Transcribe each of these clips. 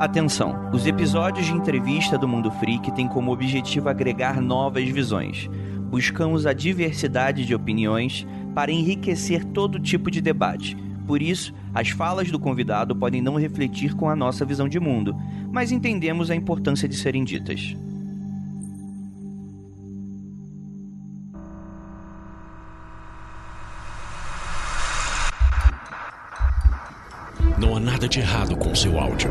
Atenção! Os episódios de entrevista do Mundo Freak têm como objetivo agregar novas visões. Buscamos a diversidade de opiniões para enriquecer todo tipo de debate. Por isso, as falas do convidado podem não refletir com a nossa visão de mundo, mas entendemos a importância de serem ditas. Não há nada de errado com seu áudio.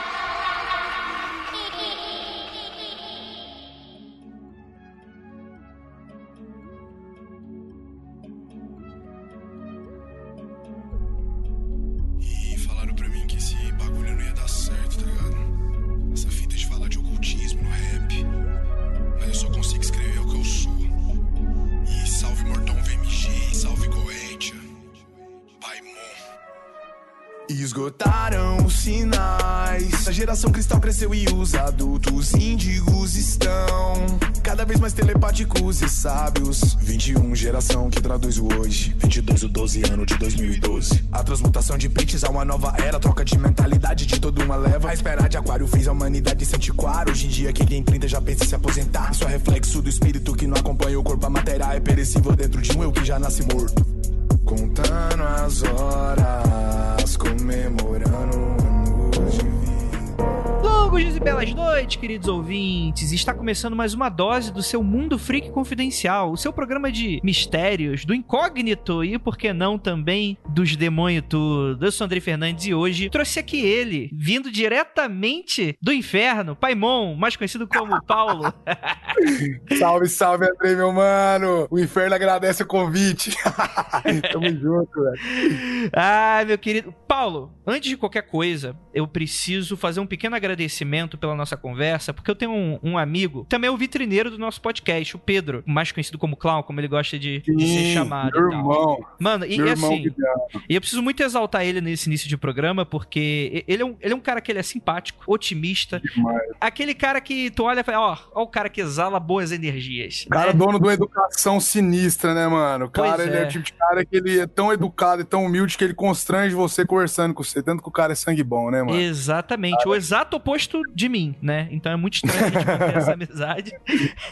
Sábios. 21 geração que traduz o hoje. 22 o 12 ano de 2012. A transmutação de prints a uma nova era. Troca de mentalidade de toda uma leva. A espera de aquário fez a humanidade se antiquar. Hoje em dia, quem tem 30 já pensa em se aposentar. Isso é reflexo do espírito que não acompanha o corpo. A matéria é perecível dentro de um eu que já nasce morto. Contando as horas, comemorando. Longos dias e belas noites, queridos ouvintes. Está começando mais uma dose do seu Mundo Freak Confidencial, o seu programa de mistérios, do incógnito e, por que não, também dos demônios tudo. Eu sou Andrei Fernandes e hoje trouxe aqui ele, vindo diretamente do inferno, Paimon, mais conhecido como Paulo. Salve, salve, Andrei, meu mano! O inferno agradece o convite. Tamo junto, velho. Ah, meu querido. Paulo, antes de qualquer coisa, eu preciso fazer um pequeno agradecimento pela nossa conversa, porque eu tenho um, um amigo, também é o vitrineiro do nosso podcast, o Pedro, mais conhecido como Clown, como ele gosta de, de ser chamado. Meu e irmão. Mano, e, meu e assim, e eu preciso muito exaltar ele nesse início de programa, porque ele é um, ele é um cara que ele é simpático, otimista, Demais. aquele cara que tu olha e fala, ó, ó o cara que exala boas energias. O cara né? dono de uma educação sinistra, né, mano? O cara, Pois ele é. é. o tipo de cara que ele é tão educado e tão humilde que ele constrange você conversando com você. Tanto que o cara é sangue bom, né, mano? Exatamente, o exato oposto de mim, né? Então é muito estranho a gente manter essa amizade.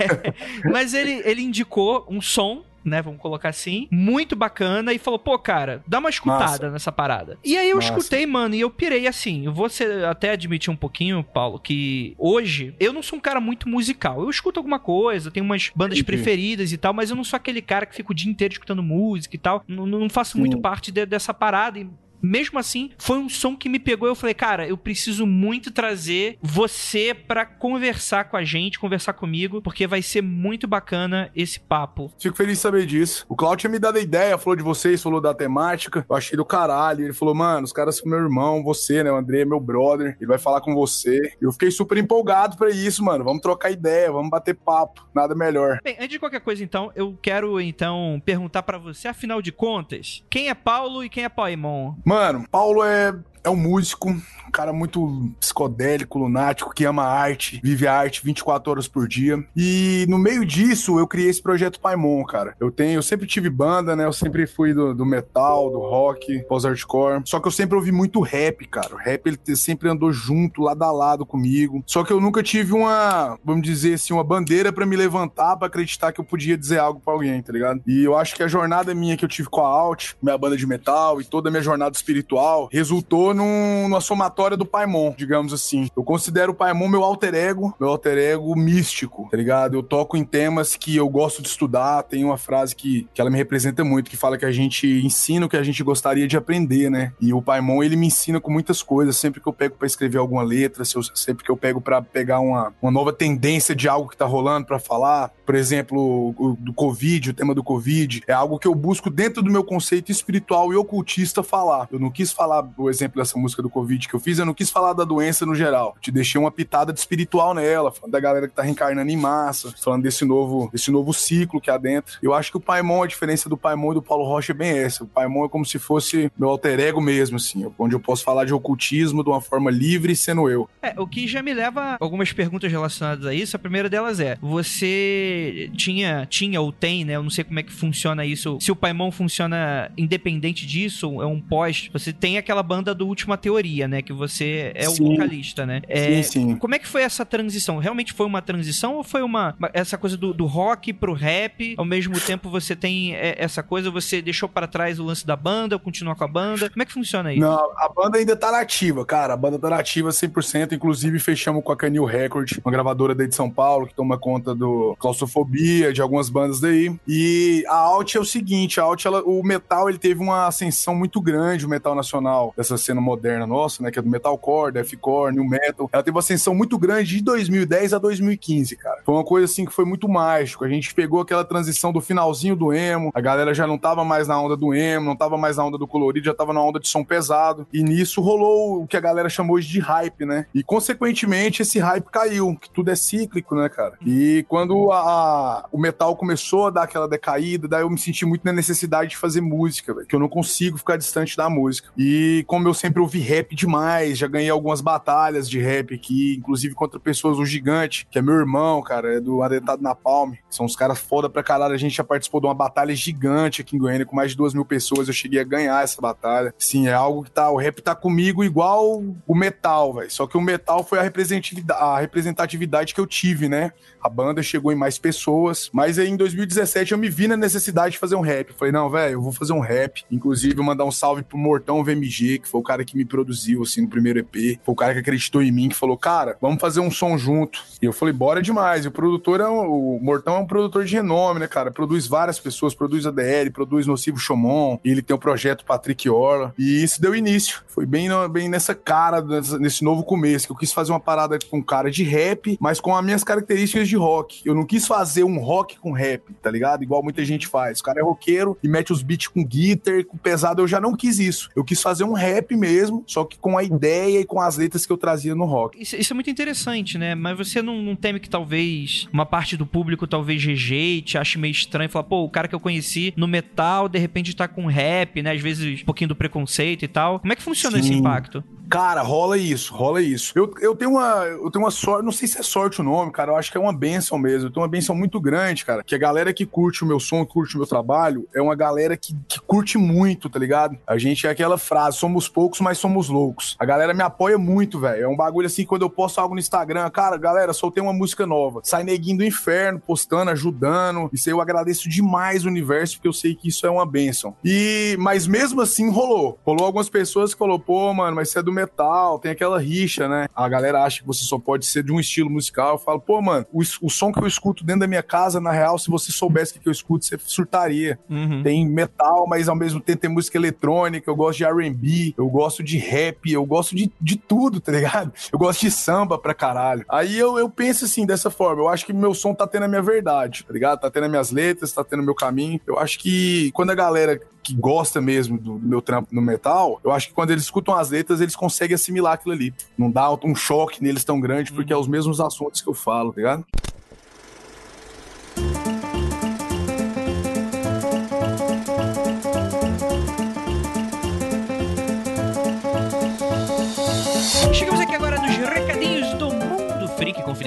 Mas ele, ele indicou um som. Né, vamos colocar assim, muito bacana, e falou: pô, cara, dá uma escutada Massa. nessa parada. E aí eu Massa. escutei, mano, e eu pirei assim. Eu vou ser- até admitir um pouquinho, Paulo, que hoje eu não sou um cara muito musical. Eu escuto alguma coisa, tenho umas bandas Entendi. preferidas e tal, mas eu não sou aquele cara que fica o dia inteiro escutando música e tal. Não, não faço Sim. muito parte de- dessa parada. E mesmo assim, foi um som que me pegou. Eu falei, cara, eu preciso muito trazer você pra conversar com a gente, conversar comigo, porque vai ser muito bacana esse papo. Fico feliz de saber disso. O Claudio tinha me dado a ideia, falou de vocês, falou da temática. Eu achei do caralho. Ele falou, mano, os caras são meu irmão, você, né? O André é meu brother. Ele vai falar com você. Eu fiquei super empolgado pra isso, mano. Vamos trocar ideia, vamos bater papo. Nada melhor. Bem, antes de qualquer coisa, então, eu quero então perguntar pra você, afinal de contas, quem é Paulo e quem é Paimon? Mano, Paulo é, é um músico, um cara muito psicodélico, lunático, que ama arte, vive a arte 24 horas por dia. E no meio disso, eu criei esse projeto Paimon, cara. Eu tenho, eu sempre tive banda, né? Eu sempre fui do, do metal, do rock, pós-hardcore. Só que eu sempre ouvi muito rap, cara. O rap, ele sempre andou junto, lado a lado comigo. Só que eu nunca tive uma, vamos dizer assim, uma bandeira pra me levantar, pra acreditar que eu podia dizer algo pra alguém, tá ligado? E eu acho que a jornada minha que eu tive com a Alt, minha banda de metal e toda a minha jornada espiritual, resultou num, numa somatória do Paimon, digamos assim. Eu considero o Paimon meu alter ego, meu alter ego místico, tá ligado? Eu toco em temas que eu gosto de estudar, tem uma frase que, que ela me representa muito, que fala que a gente ensina o que a gente gostaria de aprender, né? E o Paimon, ele me ensina com muitas coisas, sempre que eu pego pra escrever alguma letra, se eu- sempre que eu pego pra pegar uma, uma nova tendência de algo que tá rolando pra falar, por exemplo, o, o- do Covid, o tema do Covid, é algo que eu busco dentro do meu conceito espiritual e ocultista falar. Eu não quis falar, por exemplo, dessa música do Covid que eu fiz, eu não quis falar da doença no geral. Te deixei uma pitada de espiritual nela, falando da galera que tá reencarnando em massa, falando desse novo, desse novo ciclo que há dentro. Eu acho que o Paimon, a diferença do Paimon e do Paulo Rocha é bem essa. O Paimon é como se fosse meu alter ego mesmo, assim, onde eu posso falar de ocultismo de uma forma livre sendo eu. É, o que já me leva a algumas perguntas relacionadas a isso. A primeira delas é: você tinha, tinha ou tem, né? Eu não sei como é que funciona isso. Se o Paimon funciona independente disso, é um pós. Você tem aquela banda do Última Teoria, né? Que você é sim. o vocalista, né? É, sim, sim. Como é que foi essa transição? Realmente foi uma transição ou foi uma essa coisa do, do rock pro rap? Ao mesmo tempo você tem é, essa coisa, você deixou para trás o lance da banda, continua com a banda? Como é que funciona isso? Não, a banda ainda tá nativa, cara. A banda tá nativa 100%. Inclusive fechamos com a Canil Record, uma gravadora daí de São Paulo, que toma conta do Claustrofobia, de algumas bandas daí. E a Alt é o seguinte, a Alt, ela, o metal, ele teve uma ascensão muito grande, o metal nacional, dessa cena moderna nossa, né, que é do metalcore, deathcore, new metal. Ela teve uma ascensão muito grande de 2010 a 2015, cara. Foi uma coisa assim que foi muito mágico. A gente pegou aquela transição do finalzinho do emo, a galera já não tava mais na onda do emo, não tava mais na onda do colorido, já tava na onda de som pesado. E nisso rolou o que a galera chamou hoje de hype, né? E consequentemente esse hype caiu, que tudo é cíclico, né, cara? E quando a, a, o metal começou a dar aquela decaída, daí eu me senti muito na necessidade de fazer música, velho, que eu não consigo ficar distante da música. E como eu sempre ouvi rap demais, já ganhei algumas batalhas de rap aqui, inclusive contra pessoas, o Gigante, que é meu irmão, cara, é do Atentado na Palme, são uns caras foda pra caralho, a gente já participou de uma batalha gigante aqui em Goiânia, com mais de duas mil pessoas, eu cheguei a ganhar essa batalha. Sim, é algo que tá, o rap tá comigo igual o metal, velho, só que o metal foi a representatividade, a representatividade que eu tive, né? A banda chegou em mais pessoas, mas aí em 2017 eu me vi na necessidade de fazer um rap. falei, não, velho, eu vou fazer um rap. Inclusive, mandar um salve pro Mortão VMG, que foi o cara que me produziu, assim, primeiro EP. Foi o cara que acreditou em mim, que falou, cara, vamos fazer um som junto. E eu falei, bora demais. E o produtor é um, o Mortão é um produtor de renome, né, cara? Produz várias pessoas, produz ADL, produz Nocivo Chomon, ele tem o projeto Patrick Orla. E isso deu início. Foi bem, bem nessa cara, nesse novo começo, que eu quis fazer uma parada com cara de rap, mas com as minhas características de rock. Eu não quis fazer um rock com rap, tá ligado? Igual muita gente faz. O cara é roqueiro e mete os beats com guitar, com pesado. Eu já não quis isso. Eu quis fazer um rap mesmo, só que com a ideia e com as letras que eu trazia no rock. Isso, isso é muito interessante, né? Mas você não, não, teme que talvez uma parte do público talvez rejeite, ache meio estranho, falar, pô, o cara que eu conheci no metal, de repente tá com rap, né? Às vezes um pouquinho do preconceito e tal. Como é que funciona Sim. esse impacto? Cara, rola isso, rola isso. Eu, eu tenho uma eu tenho uma sorte, não sei se é sorte o nome, cara, eu acho que é uma benção mesmo. Eu tenho uma benção muito grande, cara, que a galera que curte o meu som, curte o meu trabalho, é uma galera que, que curte muito, tá ligado? A gente é aquela frase, somos poucos, mas somos loucos. A galera me apoia muito, velho. É um bagulho assim, quando eu posto algo no Instagram, cara, galera, soltei uma música nova. Sai neguinho do inferno, postando, ajudando. Isso aí eu agradeço demais o universo, porque eu sei que isso é uma benção. E, mas mesmo assim rolou. Rolou algumas pessoas que falou, pô, mano, mas você é do metal, tem aquela rixa, né? A galera acha que você só pode ser de um estilo musical. Eu falo, pô, mano, o, o som que eu escuto dentro da minha casa, na real, se você soubesse o que eu escuto, você surtaria. Uhum. Tem metal, mas ao mesmo tempo tem música eletrônica, eu gosto de RB, eu gosto de rap, eu gosto de, de tudo, tá ligado? Eu gosto de samba pra caralho. Aí eu, eu penso assim, dessa forma, eu acho que meu som tá tendo a minha verdade, tá ligado? Tá tendo as minhas letras, tá tendo o meu caminho. Eu acho que quando a galera que gosta mesmo do meu trampo no metal, eu acho que quando eles escutam as letras, eles conseguem assimilar aquilo ali. Não dá um choque neles tão grande, porque uhum. é os mesmos assuntos que eu falo, tá ligado?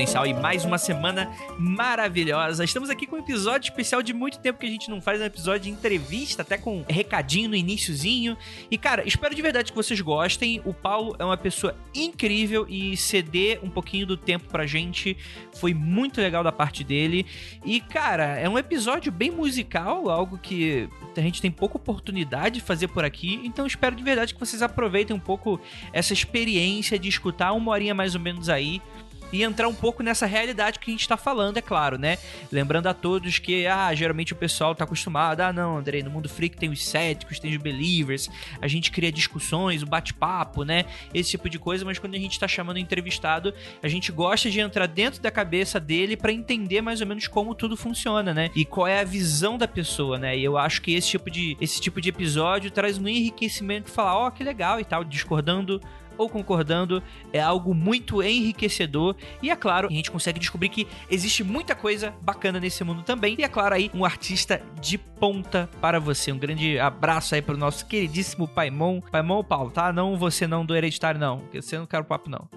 E mais uma semana maravilhosa. Estamos aqui com um episódio especial de muito tempo que a gente não faz um episódio de entrevista, até com recadinho no iníciozinho. E cara, espero de verdade que vocês gostem. O Paulo é uma pessoa incrível e ceder um pouquinho do tempo pra gente foi muito legal da parte dele. E cara, é um episódio bem musical, algo que a gente tem pouca oportunidade de fazer por aqui. Então espero de verdade que vocês aproveitem um pouco essa experiência de escutar uma horinha mais ou menos aí e entrar um pouco nessa realidade que a gente tá falando, é claro, né? Lembrando a todos que, ah, geralmente o pessoal tá acostumado, ah, não, Andrei, no mundo freak tem os céticos, tem os believers, a gente cria discussões, o bate-papo, né? Esse tipo de coisa, mas quando a gente tá chamando o entrevistado, a gente gosta de entrar dentro da cabeça dele para entender mais ou menos como tudo funciona, né? E qual é a visão da pessoa, né? E eu acho que esse tipo de, esse tipo de episódio traz um enriquecimento, falar, ó, oh, que legal e tal, discordando ou concordando, é algo muito enriquecedor. E é claro, a gente consegue descobrir que existe muita coisa bacana nesse mundo também. E é claro aí, um artista de ponta para você. Um grande abraço aí pro nosso queridíssimo Paimon. Paimon Paulo, tá? Não você não do Hereditário, não. Porque você não quer o papo, não.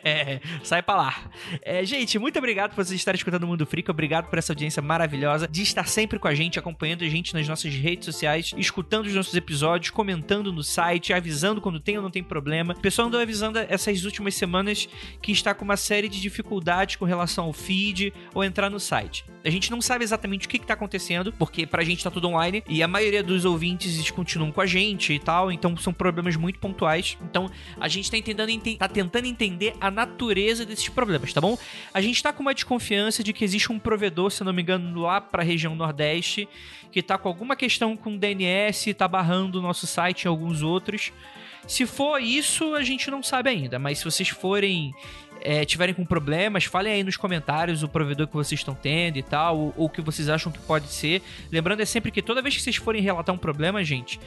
sai pra lá. É, gente, muito obrigado por vocês estarem escutando o Mundo Freak. Obrigado por essa audiência maravilhosa, de estar sempre com a gente, acompanhando a gente nas nossas redes sociais, escutando os nossos episódios, comentando no site, avisando quando tem ou não tem problema. Pessoal andou avisando essas últimas semanas que está com uma série de dificuldades com relação ao feed ou entrar no site. A gente não sabe exatamente o que está acontecendo, porque pra gente tá tudo online e a maioria dos ouvintes continuam com a gente e tal, então são problemas muito pontuais. Então a gente tá tentando, tá tentando entender a natureza desses problemas, tá bom? A gente tá com uma desconfiança de que existe um provedor, se não me engano, lá pra região Nordeste, que tá com alguma questão com DNS, tá barrando o nosso site e alguns outros. Se for isso, a gente não sabe ainda, mas se vocês forem é, tiverem com problemas, falem aí nos comentários o provedor que vocês estão tendo e tal, ou o que vocês acham que pode ser. Lembrando é sempre que toda vez que vocês forem relatar um problema, gente,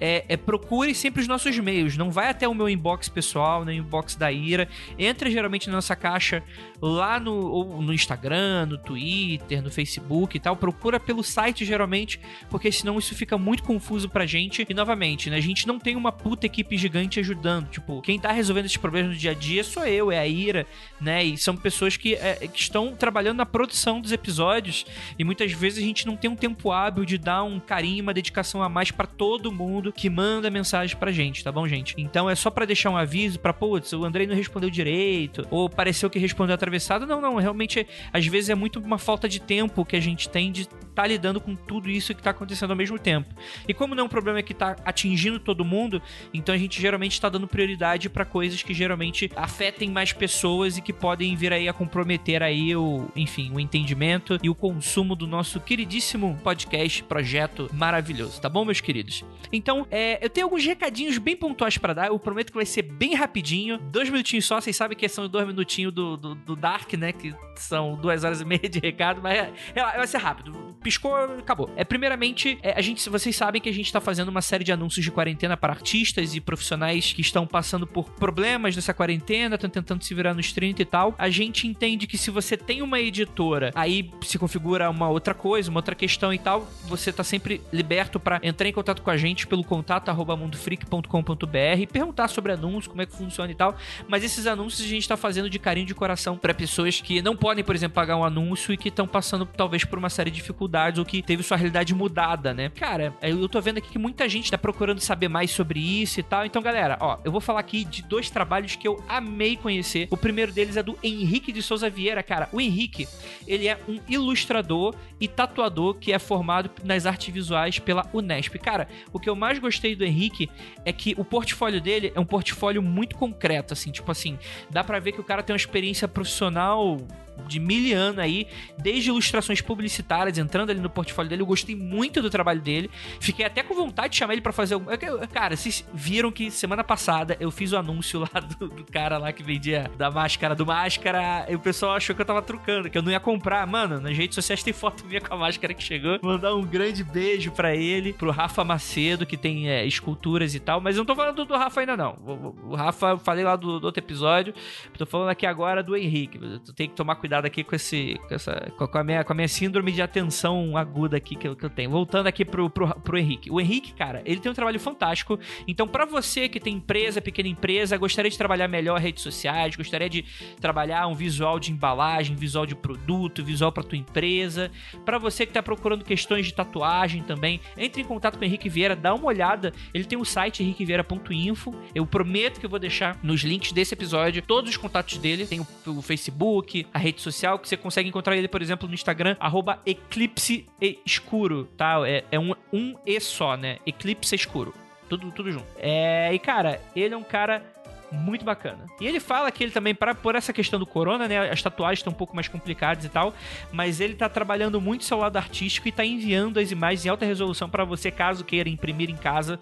é, é, procure sempre os nossos meios. Não vai até o meu inbox pessoal, no inbox da Ira. Entra geralmente na nossa caixa lá no, no Instagram, no Twitter, no Facebook e tal. Procura pelo site geralmente, porque senão isso fica muito confuso pra gente. E novamente, né, a gente não tem uma puta equipe gigante ajudando. Tipo, quem tá resolvendo esses problemas no dia a dia sou eu, é a Ira, né? E são pessoas que, é, que estão trabalhando na produção dos episódios. E muitas vezes a gente não tem um tempo hábil de dar um carinho, uma dedicação a mais para todo mundo que manda mensagem pra gente, tá bom, gente? Então é só para deixar um aviso pra, putz, o Andrei não respondeu direito, ou pareceu que respondeu atravessado. Não, não, realmente, às vezes é muito uma falta de tempo que a gente tem de estar tá lidando com tudo isso que tá acontecendo ao mesmo tempo. E como não é um problema que tá atingindo todo mundo, então a gente geralmente tá dando prioridade para coisas que geralmente afetem mais pessoas e que podem vir aí a comprometer aí o, enfim, o entendimento e o consumo do nosso queridíssimo podcast, projeto maravilhoso, tá bom, meus queridos? Então, então, é, eu tenho alguns recadinhos bem pontuais para dar. Eu prometo que vai ser bem rapidinho. Dois minutinhos só. Vocês sabem que são dois minutinhos do, do, do Dark, né? Que são duas horas e meia de recado, mas é, é, vai ser rápido. Piscou, acabou. É, primeiramente, é, a gente, vocês sabem que a gente tá fazendo uma série de anúncios de quarentena para artistas e profissionais que estão passando por problemas nessa quarentena, estão tentando se virar nos 30 e tal. A gente entende que se você tem uma editora, aí se configura uma outra coisa, uma outra questão e tal, você tá sempre liberto para entrar em contato com a gente pelo contato arroba mundofreak.com.br e perguntar sobre anúncios, como é que funciona e tal. Mas esses anúncios a gente tá fazendo de carinho de coração para pessoas que não podem, por exemplo, pagar um anúncio e que estão passando talvez por uma série de dificuldades ou que teve sua realidade mudada, né? Cara, eu tô vendo aqui que muita gente tá procurando saber mais sobre isso e tal. Então, galera, ó, eu vou falar aqui de dois trabalhos que eu amei conhecer. O primeiro deles é do Henrique de Souza Vieira, cara. O Henrique, ele é um ilustrador e tatuador que é formado nas artes visuais pela Unesp. Cara, o que eu mais mais gostei do Henrique é que o portfólio dele é um portfólio muito concreto, assim, tipo assim, dá para ver que o cara tem uma experiência profissional de mil anos aí, desde ilustrações publicitárias, entrando ali no portfólio dele. Eu gostei muito do trabalho dele. Fiquei até com vontade de chamar ele para fazer algum. Cara, vocês viram que semana passada eu fiz o anúncio lá do, do, cara lá que vendia da máscara do máscara. E o pessoal achou que eu tava trucando, que eu não ia comprar. Mano, nas redes sociais tem foto minha com a máscara que chegou. Mandar um grande beijo para ele, pro Rafa Macedo, que tem é, esculturas e tal. Mas eu não tô falando do Rafa ainda, não. O, o Rafa, eu falei lá do, do, outro episódio. Tô falando aqui agora do Henrique. Tu tem que tomar cuidado aqui com esse. Com, essa, com, a, minha, com a minha síndrome de atenção aguda aqui que eu, que eu tenho. Voltando aqui pro, pro, pro Henrique. O Henrique, cara, ele tem um trabalho fantástico. Então, para você que tem empresa, pequena empresa, gostaria de trabalhar melhor redes sociais, gostaria de trabalhar um visual de embalagem, visual de produto, visual para tua empresa. para você que tá procurando questões de tatuagem também, entre em contato com o Henrique Vieira, dá uma olhada. Ele tem o site henriquevieira.info. Eu prometo que eu vou deixar nos links desse episódio todos os contatos dele. Tem o, o Facebook, a rede rede social, que você consegue encontrar ele, por exemplo, no Instagram, arroba Eclipse Escuro, tá? É, é um, um E só, né? Eclipse Escuro. Tudo, tudo junto. É, e, cara, ele é um cara muito bacana. E ele fala que ele também, pra, por essa questão do corona, né? As tatuagens estão um pouco mais complicadas e tal. Mas ele tá trabalhando muito seu lado artístico e tá enviando as imagens em alta resolução para você, caso queira imprimir em casa.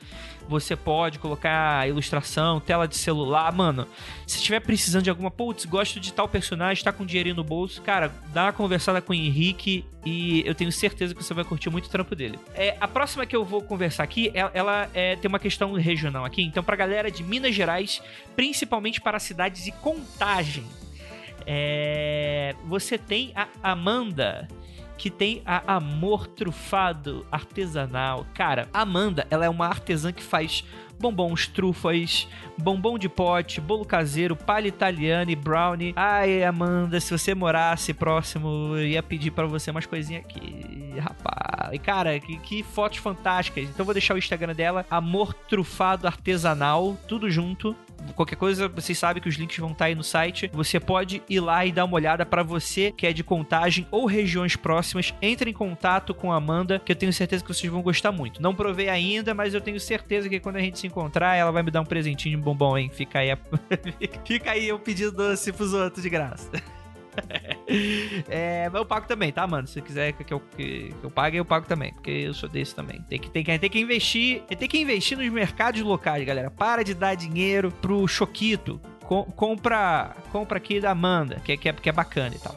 Você pode colocar ilustração, tela de celular. Mano, se estiver precisando de alguma, putz, gosto de tal personagem, tá com dinheirinho no bolso, cara, dá uma conversada com o Henrique e eu tenho certeza que você vai curtir muito o trampo dele. É, a próxima que eu vou conversar aqui, ela, ela é, tem uma questão regional aqui. Então, pra galera de Minas Gerais, principalmente para cidades de Contagem, é, você tem a Amanda que tem a Amor Trufado Artesanal. Cara, Amanda, ela é uma artesã que faz bombons, trufas, bombom de pote, bolo caseiro, palha italiana e brownie. Ai, Amanda, se você morasse próximo, eu ia pedir para você umas coisinhas aqui, rapaz. E cara, que, que fotos fantásticas. Então vou deixar o Instagram dela, Amor Trufado Artesanal, tudo junto. Qualquer coisa, vocês sabem que os links vão estar aí no site. Você pode ir lá e dar uma olhada para você que é de contagem ou regiões próximas. Entre em contato com a Amanda, que eu tenho certeza que vocês vão gostar muito. Não provei ainda, mas eu tenho certeza que quando a gente se encontrar, ela vai me dar um presentinho de bombom, hein? Fica aí, a... fica aí o pedido doce pros outros de graça. é, mas eu pago também, tá, mano? Se quiser que eu, que, eu pague, eu pago também. Porque eu sou desse também. Tem que, tem que, tem que investir. Tem que investir nos mercados locais, galera. Para de dar dinheiro pro Choquito. Com, compra, compra aqui da Amanda, que, que, é, que é bacana e tal.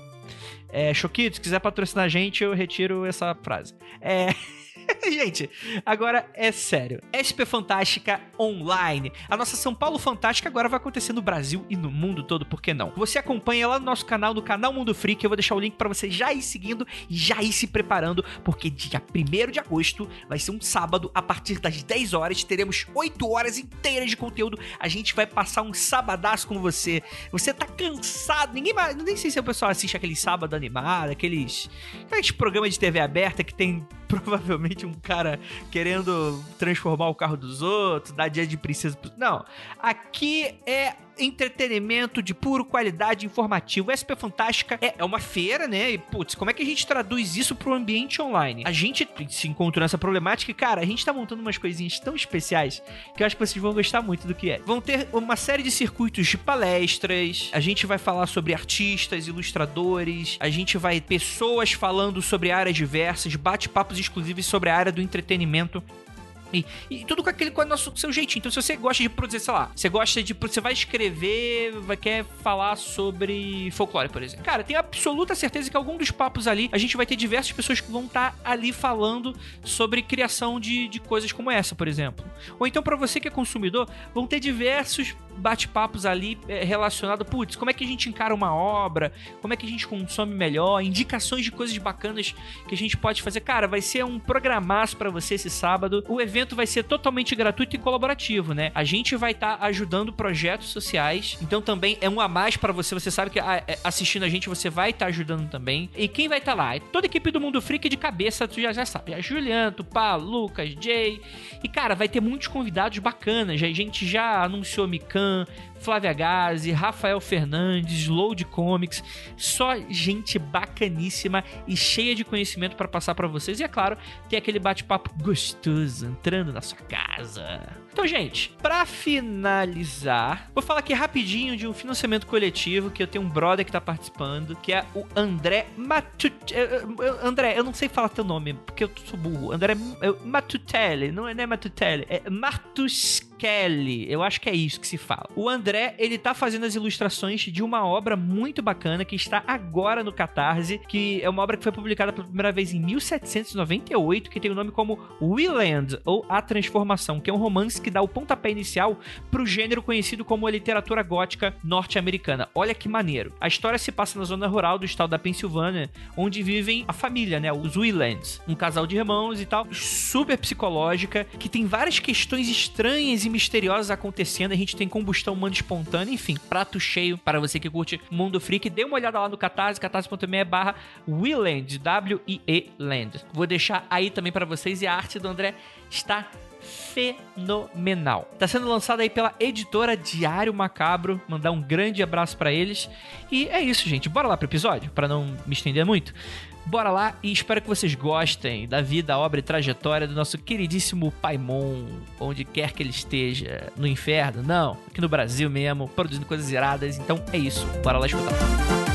É, Choquito, se quiser patrocinar a gente, eu retiro essa frase. É. Gente, agora é sério. SP Fantástica Online. A nossa São Paulo Fantástica agora vai acontecer no Brasil e no mundo todo, por que não? Você acompanha lá no nosso canal, no canal Mundo Freak. Eu vou deixar o link para você já ir seguindo e já ir se preparando, porque dia 1 de agosto vai ser um sábado, a partir das 10 horas. Teremos 8 horas inteiras de conteúdo. A gente vai passar um sabadaço com você. Você tá cansado, ninguém mais. Nem sei se o pessoal assiste aquele sábado animado, aqueles, aqueles programas de TV aberta que tem provavelmente um cara querendo transformar o carro dos outros, dar dia de princesa. Não. Aqui é entretenimento de puro qualidade informativo. SP Fantástica é, é uma feira, né? E, putz, como é que a gente traduz isso pro ambiente online? A gente se encontrou nessa problemática e, cara, a gente tá montando umas coisinhas tão especiais que eu acho que vocês vão gostar muito do que é. Vão ter uma série de circuitos de palestras, a gente vai falar sobre artistas, ilustradores, a gente vai pessoas falando sobre áreas diversas, bate-papos exclusivos sobre a área do entretenimento. E, e, tudo com aquele com o nosso seu jeitinho. Então, se você gosta de produzir, sei lá, você gosta de. Você vai escrever, vai quer falar sobre folclore, por exemplo. Cara, tenho absoluta certeza que algum dos papos ali, a gente vai ter diversas pessoas que vão estar tá ali falando sobre criação de, de coisas como essa, por exemplo. Ou então, para você que é consumidor, vão ter diversos bate-papos ali relacionados, putz, como é que a gente encara uma obra, como é que a gente consome melhor, indicações de coisas bacanas que a gente pode fazer. Cara, vai ser um programaço para você esse sábado. O evento vai ser totalmente gratuito e colaborativo, né? A gente vai estar tá ajudando projetos sociais, então também é um a mais para você. Você sabe que ah, é, assistindo a gente você vai estar tá ajudando também. E quem vai estar tá lá? É toda a equipe do Mundo Freak de cabeça, tu já, já sabe. A Juliano, Tupá, Lucas, Jay. E cara, vai ter muitos convidados bacanas. A gente já anunciou Mikan Flávia Gazi, Rafael Fernandes, Load Comics, só gente bacaníssima e cheia de conhecimento para passar para vocês. E é claro, tem aquele bate-papo gostoso entrando na sua casa. Então, gente, para finalizar, vou falar aqui rapidinho de um financiamento coletivo que eu tenho um brother que tá participando, que é o André Matut... Eh, eh, André, eu não sei falar teu nome, porque eu sou burro. André Matutelli, não é, não é Matutelli, é Martus Kelly, eu acho que é isso que se fala. O André, ele tá fazendo as ilustrações de uma obra muito bacana que está agora no Catarse, que é uma obra que foi publicada pela primeira vez em 1798, que tem o nome como Willand, ou A Transformação, que é um romance que dá o pontapé inicial pro gênero conhecido como a literatura gótica norte-americana. Olha que maneiro. A história se passa na zona rural do estado da Pensilvânia, onde vivem a família, né, os Willands, um casal de irmãos e tal, super psicológica, que tem várias questões estranhas e misteriosas acontecendo. A gente tem combustão humana espontânea, enfim, prato cheio para você que curte Mundo Freak. Dê uma olhada lá no Catarse, catarse.me barra Willand, W-I-E Land. Vou deixar aí também para vocês e a arte do André está fenomenal. Tá sendo lançado aí pela editora Diário Macabro. Mandar um grande abraço para eles. E é isso, gente. Bora lá pro episódio, para não me estender muito. Bora lá e espero que vocês gostem da vida, obra e trajetória do nosso queridíssimo Paimon, onde quer que ele esteja, no inferno, não, aqui no Brasil mesmo, produzindo coisas iradas. Então é isso, bora lá escutar.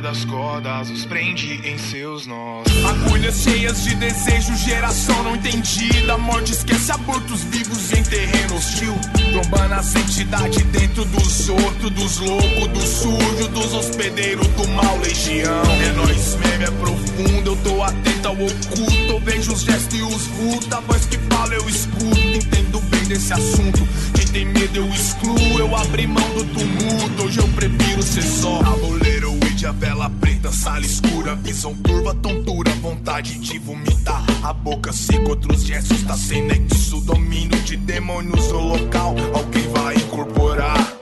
Das cordas os prende em seus nós. Agulhas cheias de desejo, geração não entendida. Morte esquece abortos vivos em terreno hostil. Trombando as entidades dentro dos outros, dos loucos, dos sujos, dos hospedeiros do mal, legião. É nóis mesmo, é profundo, eu tô atento ao oculto. Eu vejo os gestos e os vultos, a voz que fala eu escuto. Entendo bem desse assunto. Quem tem medo eu excluo, eu abri mão do tumulto. Hoje eu prefiro ser só. A vela preta, sala escura, visão curva, tontura, vontade de vomitar. A boca seca, outros gestos, tá sem nexo, domínio de demônios no local. Alguém vai incorporar.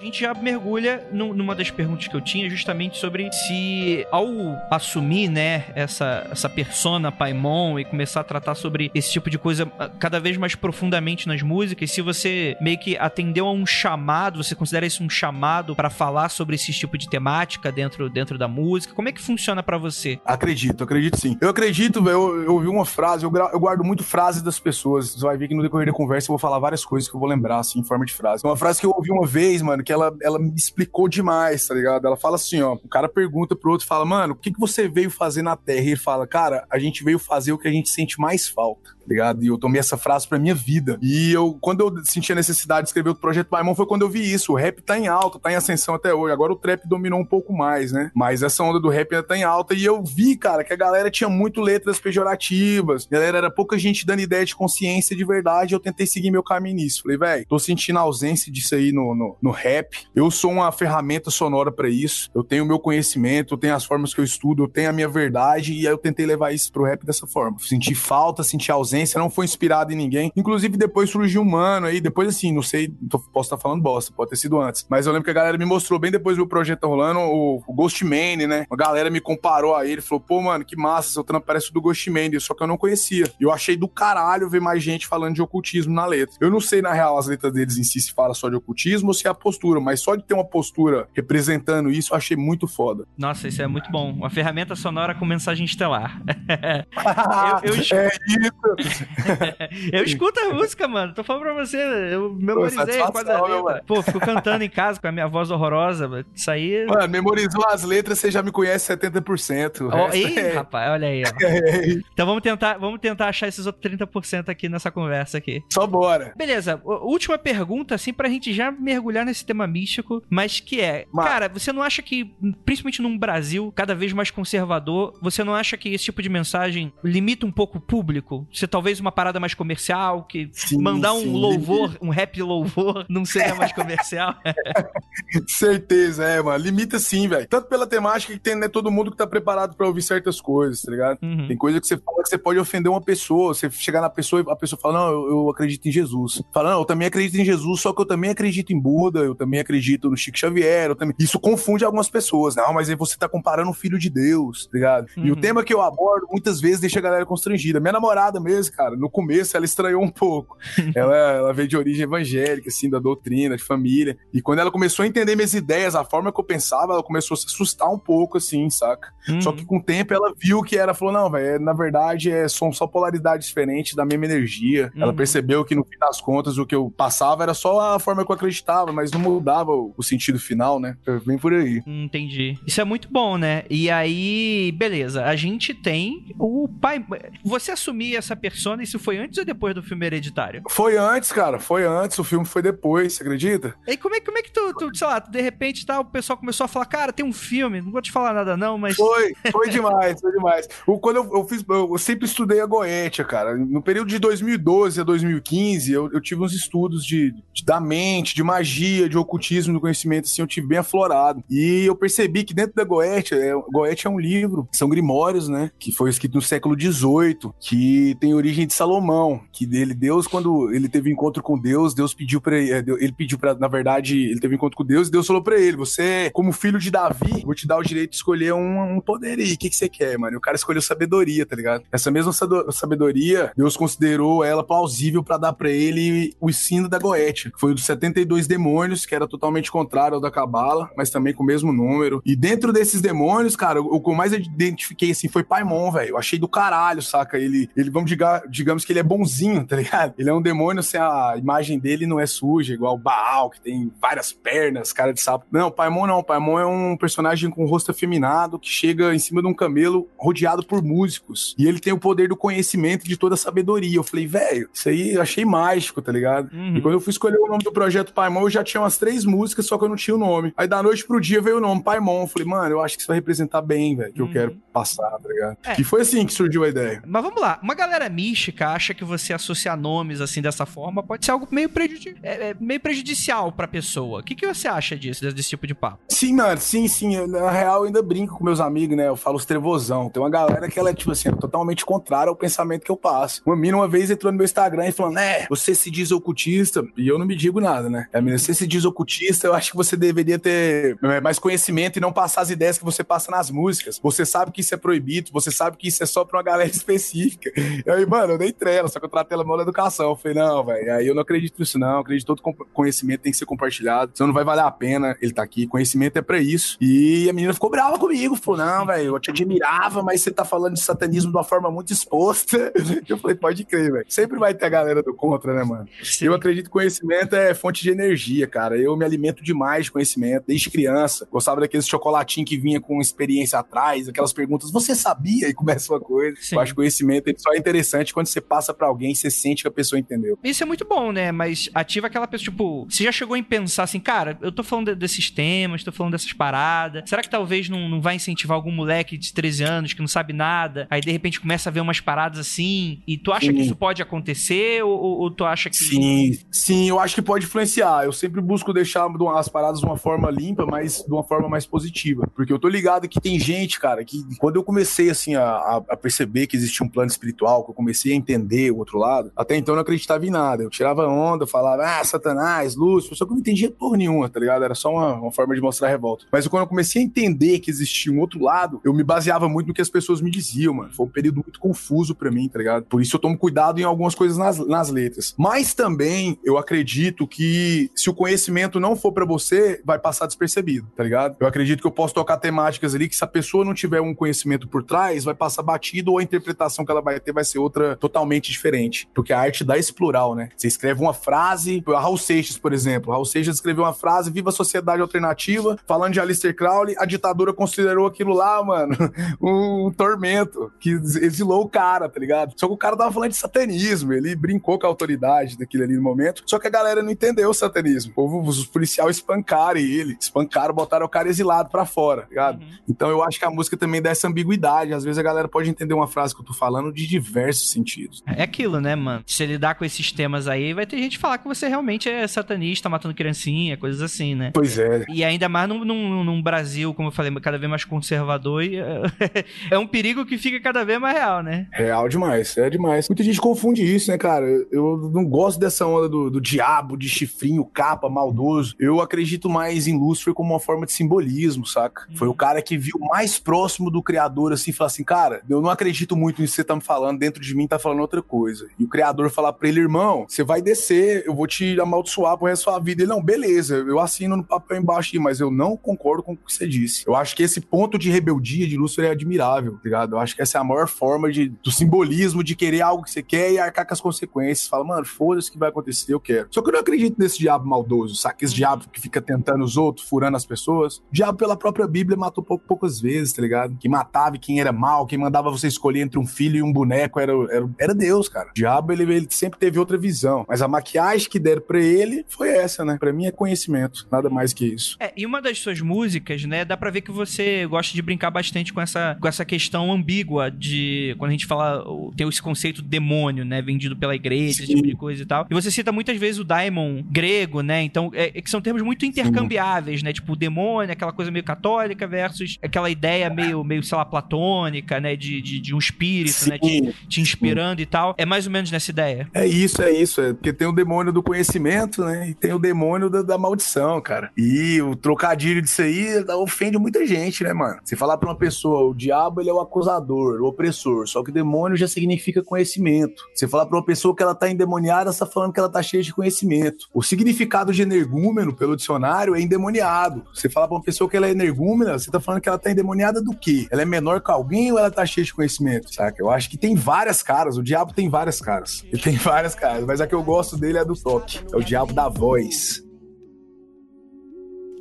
A gente já mergulha num- numa das perguntas que eu tinha, justamente sobre se, ao assumir, né, essa, essa persona Paimon e começar a tratar sobre esse tipo de coisa ah, cada vez mais profundamente nas músicas, se você meio que atendeu a um chamado, você considera isso um chamado pra falar sobre esse tipo de temática dentro, dentro da música? Como é que funciona pra você? Acredito, acredito sim. Eu acredito, velho. Eu, ouvi uma frase, eu, eu guardo muito frases das pessoas. Você vai ver que no decorrer da conversa eu vou falar várias coisas que eu vou lembrar, assim, em forma de frase. Uma frase que eu ouvi uma vez, mano, que ela, ela me explicou demais, tá ligado? Ela fala assim, ó. O cara pergunta pro outro, fala, mano, o que, que você veio fazer na Terra? E ele fala, cara, a gente veio fazer o que a gente sente mais falta. Ligado? E eu tomei essa frase pra minha vida. E eu, quando eu senti a necessidade de escrever o projeto Paimon, foi quando eu vi isso. O rap tá em alta, tá em ascensão até hoje. Agora o trap dominou um pouco mais, né? Mas essa onda do rap ainda tá em alta. E eu vi, cara, que a galera tinha muito letras pejorativas. A galera era pouca gente dando ideia de consciência de verdade. Eu tentei seguir meu caminho nisso. Falei, velho, tô sentindo a ausência disso aí no, no, no rap. Eu sou uma ferramenta sonora pra isso. Eu tenho o meu conhecimento, eu tenho as formas que eu estudo, eu tenho a minha verdade. E aí eu tentei levar isso pro rap dessa forma. Senti falta, senti ausência, não foi inspirado em ninguém. Inclusive, depois surgiu um mano aí, depois assim, não sei, tô- posso estar falando bosta, pode ter sido antes. Mas eu lembro que a galera me mostrou bem depois do projeto tá rolando, o, o Ghostman, né? A galera me comparou a ele, falou, pô, mano, que massa, seu trampo parece o do Ghostman, só que eu não conhecia. E eu achei do caralho ver mais gente falando de ocultismo na letra. Eu não sei, na real, as letras deles em si se fala só de ocultismo ou se é a postura, mas só de ter uma postura representando isso, eu achei muito foda. Nossa, isso é muito bom. Uma ferramenta sonora com mensagem estelar. eu, eu, É isso. eu escuto a música, mano. Tô falando pra você. Eu memorizei quase a letra. mano. Pô, fico cantando em casa com a minha voz horrorosa. Isso aí. Mano, memorizou as letras, você já me conhece 70%. O Ó, resto Ih, é- rapaz, olha aí, ó. é- Então vamos tentar, vamos tentar achar esses outros 30% aqui nessa conversa aqui. Só bora. Beleza, última pergunta, assim, pra gente já mergulhar nesse tema místico, mas que é, Mas- cara, você não acha que, principalmente num Brasil cada vez mais conservador, você não acha que esse tipo de mensagem limita um pouco o público? Ser talvez uma parada mais comercial, que Sim, mandar um sim, louvor, um rap louvor, não seria mais comercial? Certeza, é, mano. Limita sim, velho. Tanto pela temática que tem, né, todo mundo que tá preparado pra ouvir certas coisas, tá ligado? Uhum. Tem coisa que você fala que você pode ofender uma pessoa. Você chegar na pessoa e a pessoa fala, não, eu, eu acredito em Jesus. Fala, não, eu também acredito em Jesus, só que eu também acredito em Buda, eu também acredito no Chico Xavier. eu também... Isso confunde algumas pessoas. Não, mas aí você tá comparando o filho de Deus, tá ligado? E o Uhum. tema que eu abordo muitas vezes deixa a galera constrangida. Minha namorada mesmo, cara, no começo ela estranhou um pouco. ela, ela veio de origem evangélica, assim, da doutrina, de família. E quando ela começou a entender minhas ideias, a forma que eu pensava, ela começou a se assustar um pouco, assim, saca? Só Uhum. que com o tempo ela viu que era, falou, não, velho, na verdade é, são só polaridades diferentes da mesma energia. Ela Uhum. percebeu que no fim das contas o que eu passava era só a forma que eu acreditava, mas não mudava o, o sentido final, né? Vem por aí. Entendi. Isso é muito bom, né? E aí, beleza. A gente tem o pai. Você assumir essa persona, isso foi antes ou depois do filme Hereditário? Foi antes, cara, foi antes, o filme foi depois, você acredita? E como é, como é que tu. tu, sei lá, de repente tá, o pessoal começou a falar, cara, tem um filme, não vou te falar nada não, mas... Foi, foi demais, foi demais. O, quando eu, eu fiz, eu, eu, sempre estudei a Goetia, cara. No período de 2012 a 2015, eu, eu tive uns estudos de, de, da mente, de magia, de ocultismo, do conhecimento, assim, eu tive bem aflorado. E eu percebi que dentro da Goetia, é, Goetia é um livro, são grimórios, né, que foi escrito no século XVIII, que tem origem de Salomão, que dele, Deus, quando ele teve encontro com Deus, Deus pediu para ele, ele pediu para, na verdade, ele teve encontro com Deus e Deus falou para ele, você, como filho de Davi, vou te dar o direito de escolher um, um poder aí, o que, que você quer, mano? E o cara escolheu sabedoria, tá ligado? Essa mesma sabedoria, Deus considerou ela plausível para dar para ele o ensino da Goetia, que foi o dos 72 demônios, que era totalmente contrário ao da Cabala, mas também com o mesmo número. E dentro desses demônios, cara, o que eu mais identifiquei, assim, foi Paimon, velho. Eu achei do caralho, saca? Ele, ele vamos diga, digamos que ele é bonzinho, tá ligado? Ele é um demônio, assim, a imagem dele não é suja, igual o Baal, que tem várias pernas, cara de sapo. Não, Paimon não. Paimon é um personagem com rosto afeminado que chega em cima de um camelo rodeado por músicos. E ele tem o poder do conhecimento de toda a sabedoria. Eu falei, velho, isso aí eu achei mágico, tá ligado? Uhum. E quando eu fui escolher o nome do projeto Paimon, eu já tinha umas três músicas, só que eu não tinha o nome. Aí da noite pro dia veio o nome Paimon. Eu falei, mano, eu acho que isso vai representar bem, velho, que uhum. eu quero passar, tá ligado? É. E foi assim que surgiu a ideia. Mas vamos lá, uma galera mística acha que você associar nomes assim dessa forma pode ser algo meio, prejudi é, é, meio prejudicial pra pessoa. O que, que você acha disso, desse tipo de papo? Sim, mano, sim, sim. Eu, na real, eu ainda brinco com meus amigos, né? Eu falo os trevosão. Tem uma galera que ela é, tipo assim, é totalmente contrária ao pensamento que eu passo. Uma mina uma vez entrou no meu Instagram e falou, né, você se diz ocultista, e eu não me digo nada, né? A menina, você se diz ocultista, eu acho que você deveria ter é, mais conhecimento e não passar as ideias que você passa nas músicas. Você sabe que isso é proibido, você sabe que isso é só pra uma galera específica. E aí, mano, eu dei trela, só que eu tratei ela mal na educação. Eu falei, não, velho, aí eu não acredito nisso, não. Eu acredito que todo conhecimento tem que ser compartilhado, senão não vai valer a pena ele tá aqui. Conhecimento é pra isso. E a menina ficou brava comigo, falou, não, velho, eu te admirava, mas você tá falando de satanismo de uma forma muito exposta. Eu falei, pode crer, velho. Sempre vai ter a galera do contra, né, mano? Sim. Eu acredito que conhecimento é fonte de energia, cara. Eu me alimento demais de conhecimento, desde criança. Gostava daqueles chocolatinhos que vinha com experiência atrás, aquelas perguntas, você sabia? E começa uma coisa. Sim. Eu acho que conhecimento só é interessante quando você passa para alguém você sente que a pessoa entendeu. Isso é muito bom, né? Mas ativa aquela pessoa, tipo, você já chegou em pensar assim, cara, eu tô falando desses temas, tô falando dessas paradas. Será que talvez não, não vai incentivar algum moleque de 13 anos que não sabe nada, aí de repente começa a ver umas paradas assim, e tu acha sim. que isso pode acontecer ou, ou, ou, tu acha que. Sim, sim, eu acho que pode influenciar. Eu sempre busco deixar as paradas de uma forma limpa, mas de uma forma mais positiva. Porque eu tô ligado que tem gente, cara, que quando eu comecei assim a, a perceber que existia um plano espiritual, que eu comecei a entender o outro lado, até então eu não acreditava em nada. Eu tirava onda, falava, ah, Satanás, Lúcio, só que eu não entendia por nenhuma, tá ligado? Era só uma, uma forma de mostrar revolta. Mas quando eu comecei a entender que existia um outro lado, eu me baseava muito no que as pessoas me diziam, mano. Foi um período muito confuso para mim, tá ligado? Por isso eu tomo cuidado em algumas coisas nas, nas letras. Mas também eu acredito que se o conhecimento não for para você, vai passar despercebido, tá ligado? Eu acredito que eu posso tocar temáticas ali que se a pessoa não tiver um conhecimento por trás, vai passar batido ou a interpretação que ela vai ter vai ser outra totalmente diferente. Porque a arte dá esse plural, né? Você escreve uma frase, a Raul Seixas, por exemplo. Raul Seixas escreveu uma frase, viva a sociedade alternativa, falando de Alistair Crowley, a ditadura considerou aquilo lá, mano, um tormento, que exilou o cara, tá ligado? Só que o cara tava falando de satanismo, ele brincou com a autoridade daquele ali no momento, só que a galera não entendeu o satanismo. O povo, os policiais espancaram ele, espancaram, botaram o cara exilado pra fora, tá ligado? Uhum. Então eu acho que a música também dá essa ambiguidade, às vezes a galera pode entender uma frase que eu tô falando de diversos sentidos. É aquilo, né, mano? Se lidar com esses temas aí, vai ter gente falar que você realmente é satanista, matando criancinha, coisas assim, né? Pois é. E ainda mais num, num, num Brasil, como eu falei, cada vez mais conservador e é um perigo que fica cada vez mais real, né? Real demais, é demais. Muita gente confunde isso, né, cara? Eu não gosto dessa onda do, do diabo, de chifrinho, capa, maldoso. Eu acredito mais em Lúcifer como uma forma de simbolismo, saca? Foi o cara que viu mais próximo do criador, assim, falar assim, cara, eu não acredito muito nisso que você tá me falando, dentro de mim tá falando outra coisa. E o criador falar pra ele, irmão, você vai descer, eu vou te amaldiçoar pro resto da sua vida. Ele, não, beleza, eu assino no papel embaixo, mas eu não concordo com o que você disse. Eu acho que esse ponto de rebeldia de Lúcifer é admirável, tá ligado? Eu acho que essa é a maior forma de, do simbolismo de querer algo que você quer e arcar com as consequências. Fala, mano, foda-se o que vai acontecer, eu quero. Só que eu não acredito nesse diabo maldoso, sabe? Esse diabo que fica tentando os outros, furando as pessoas. O diabo, pela própria Bíblia, matou poucas vezes, tá ligado? Quem matava quem era mal, quem mandava você escolher entre um filho e um boneco era, era, era Deus, cara. O diabo, ele, ele sempre teve outra visão. Mas a maquiagem que deram pra ele foi essa, né? Pra mim é conhecimento. Nada mais que isso. É, e uma das suas músicas, né, dá pra ver que você gosta de brincar bastante com essa, com essa questão ambígua de. Quando a gente fala. Tem esse conceito de demônio, né? Vendido pela igreja, Sim. esse tipo de coisa e tal. E você cita muitas vezes o daimon grego, né? Então, é, é que são termos muito intercambiáveis, Sim. né? Tipo, o demônio, aquela coisa meio católica versus aquela ideia meio, meio sei lá, platônica, né? De, de, de um espírito, Sim. né? Te, te inspirando e tal. É mais ou menos nessa ideia. É isso, é isso. É porque tem o demônio do conhecimento, né? E tem o demônio da, da maldição, cara. E o trocadilho disso aí ofende muita gente, né, mano? Você falar pra uma pessoa, o diabo ele é o acusador, o opressor, só que demônio já significa conhecimento. Você falar pra uma pessoa que ela tá endemoniada, você tá falando que ela tá cheia de conhecimento. O significado de energúmeno, pelo dicionário, é endemoniado. Você falar pra uma pessoa que ela é energúmena, você tá falando que ela tá endemoniada do quê? Ela é menor que alguém ou ela tá cheia de conhecimento, saca? Eu acho que tem várias caras, o diabo tem várias caras. Ele tem várias caras, mas a que eu gosto dele é do toque. É o diabo da voz.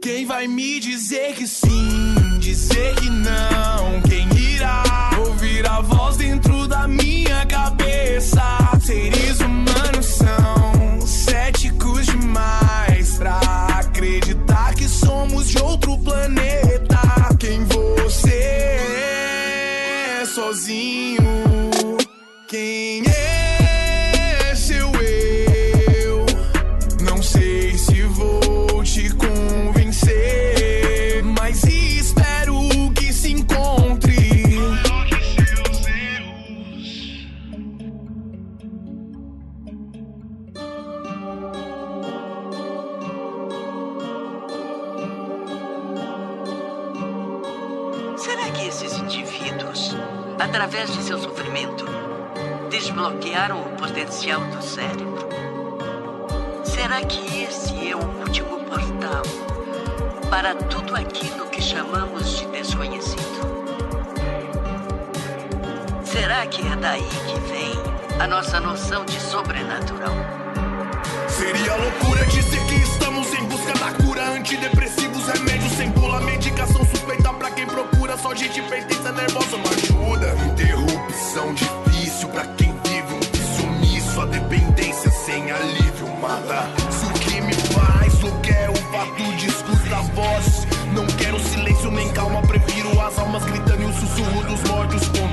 Quem vai me dizer que sim, dizer que não? Quem irá ouvir a voz dentro da minha cabeça? Seres humanos são céticos demais pra acreditar que somos de outro planeta. Quem você é sozinho? Através de seu sofrimento, desbloquearam o potencial do cérebro? Será que esse é o último portal para tudo aquilo que chamamos de desconhecido? Será que é daí que vem a nossa noção de sobrenatural? Seria loucura dizer que estamos em busca da cura. Antidepressivos, remédios sem bula, medicação suspeita pra quem procura. Só gente pertença nervosa não ajuda. Interrupção difícil pra quem vive um nisso. A dependência sem alívio mata. Se o que me faz louco é o fato discurso das vozes. Não quero silêncio nem calma, prefiro as almas gritando e o sussurro dos mortos. Contato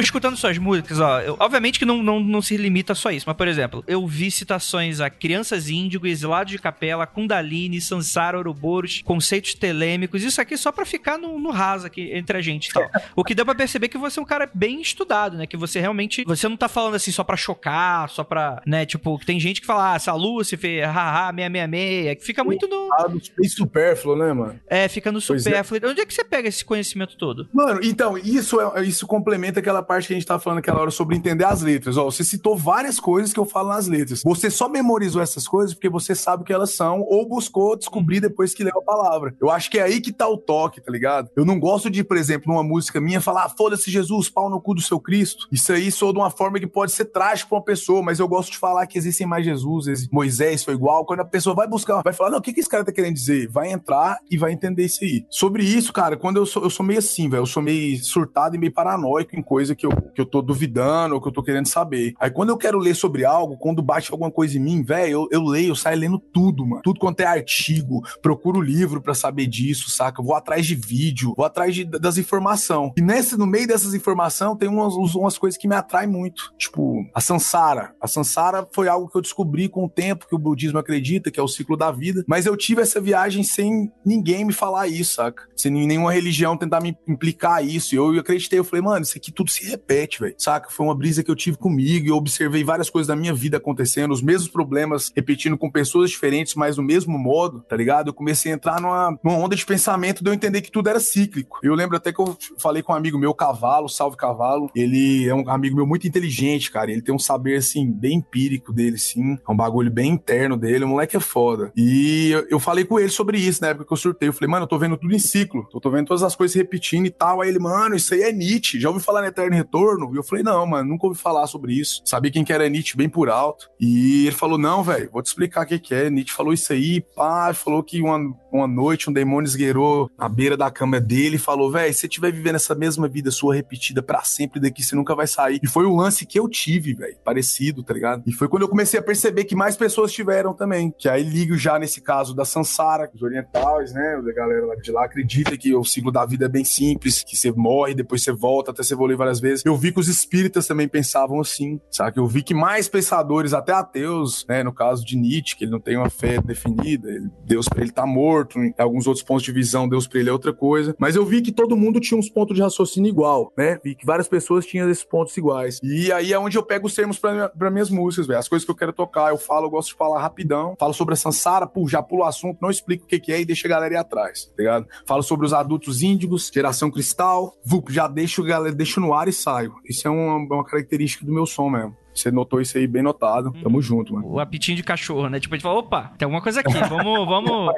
escutando suas músicas, ó, eu- obviamente que não, não, não se limita só a isso, mas por exemplo, eu vi citações a Crianças Índigo, Exilados de Capela, Kundalini, Sansara, Ouroboros, conceitos telêmicos, isso aqui só pra ficar no, no raso aqui entre a gente e tal. o que deu pra perceber que você é um cara bem estudado, né? Que você realmente, você não tá falando assim só pra chocar, só pra, né, tipo, que tem gente que fala, ah, essa Lúcifer, haha, 666, que fica muito no, Ah, do bem supérfluo, né, mano? é, fica no Pois é. supérfluo. Onde é que você pega esse conhecimento todo? Mano, então, isso, é, isso complementa aquela parte que a gente tava falando aquela hora sobre entender as letras. Ó, você citou várias coisas que eu falo nas letras. Você só memorizou essas coisas porque você sabe o que elas são ou buscou descobrir depois que leu a palavra. Eu acho que é aí que tá o toque, tá ligado? Eu não gosto de, por exemplo, numa música minha falar, ah, foda-se Jesus, pau no cu do seu Cristo. Isso aí soa de uma forma que pode ser trágico pra uma pessoa, mas eu gosto de falar que existem mais Jesus, Moisés foi igual. Quando a pessoa vai buscar, vai falar, não, o que, que esse cara tá querendo dizer? Vai entrar e vai entender isso aí. Sobre isso, cara, quando eu sou, eu sou meio assim, velho, eu sou meio surtado e meio paranoico em coisa que eu, que eu tô duvidando ou que eu tô querendo saber. Aí quando eu quero ler sobre algo, quando bate alguma coisa em mim, velho, eu, eu leio, eu saio lendo tudo, mano. Tudo quanto é artigo, procuro livro pra saber disso, saca? Vou atrás de vídeo, vou atrás de- das informações. E nesse, no meio dessas informações tem umas, umas coisas que me atraem muito. Tipo, a Sansara. A Sansara foi algo que eu descobri com o tempo que o budismo acredita, que é o ciclo da vida. Mas eu tive essa viagem sem ninguém me falar isso, saca? Sem nenhuma religião tentar me implicar isso. E eu acreditei, eu falei, mano, isso aqui tudo se repete, velho. Saca? Foi uma brisa que eu tive comigo e eu observei várias coisas da minha vida acontecendo, os mesmos problemas repetindo com pessoas diferentes, mas do mesmo modo, tá ligado? Eu comecei a entrar numa, numa onda de pensamento de eu entender que tudo era cíclico. Eu lembro até que eu falei com um amigo meu, Cavalo, Salve Cavalo. Ele é um amigo meu muito inteligente, cara. Ele tem um saber, assim, bem empírico dele, sim. É um bagulho bem interno dele. O moleque é foda. E eu, eu falei com ele sobre isso na época que eu surtei. Eu falei, mano, eu tô vendo tudo em ciclo. Eu tô vendo todas as coisas se repetindo e tal. Aí ele, mano, isso aí é Nietzsche. Já ouviu falar no Eterno retorno? E eu falei, não, mano, nunca ouvi falar sobre isso. Sabia quem que era Nietzsche bem por alto. E ele falou, não, velho, vou te explicar o que, que é. Nietzsche falou isso aí, pá, falou que uma, uma noite um demônio esgueirou na beira da cama dele e falou, velho, se você estiver vivendo essa mesma vida sua repetida para sempre daqui, você nunca vai sair. E foi o lance que eu tive, velho, parecido, tá ligado? E foi quando eu comecei a perceber que mais pessoas tiveram também. Que aí ligo já nesse caso da Sansara, os orientais, né, a galera de lá acredita que o ciclo da vida é bem simples, que você morre, depois você volta até você evoluir várias vezes. Eu vi que os espíritas também pensavam assim, sabe? Eu vi que mais pensadores, até ateus, né, no caso de Nietzsche, que ele não tem uma fé definida, Deus para ele tá morto, em alguns outros pontos de visão, Deus para ele é outra coisa. Mas eu vi que todo mundo tinha uns pontos de raciocínio igual, né? Vi que várias pessoas tinham esses pontos iguais. E aí é onde eu pego os termos para minhas músicas, velho. As coisas que eu quero tocar, eu falo, eu gosto de falar rapidão. Falo sobre a Sansara, pô, já pulo o assunto, não explico o que, que é e deixa a galera ir atrás, tá ligado? Falo sobre os adultos índigos, geração cristal, vup, já deixo, galera, deixo no ar e saio. Isso é uma, uma característica do meu som mesmo. Você notou isso aí bem notado. Tamo uhum. junto, mano. O apitinho de cachorro, né? Tipo, a gente fala, opa, tem alguma coisa aqui. Vamos, vamos,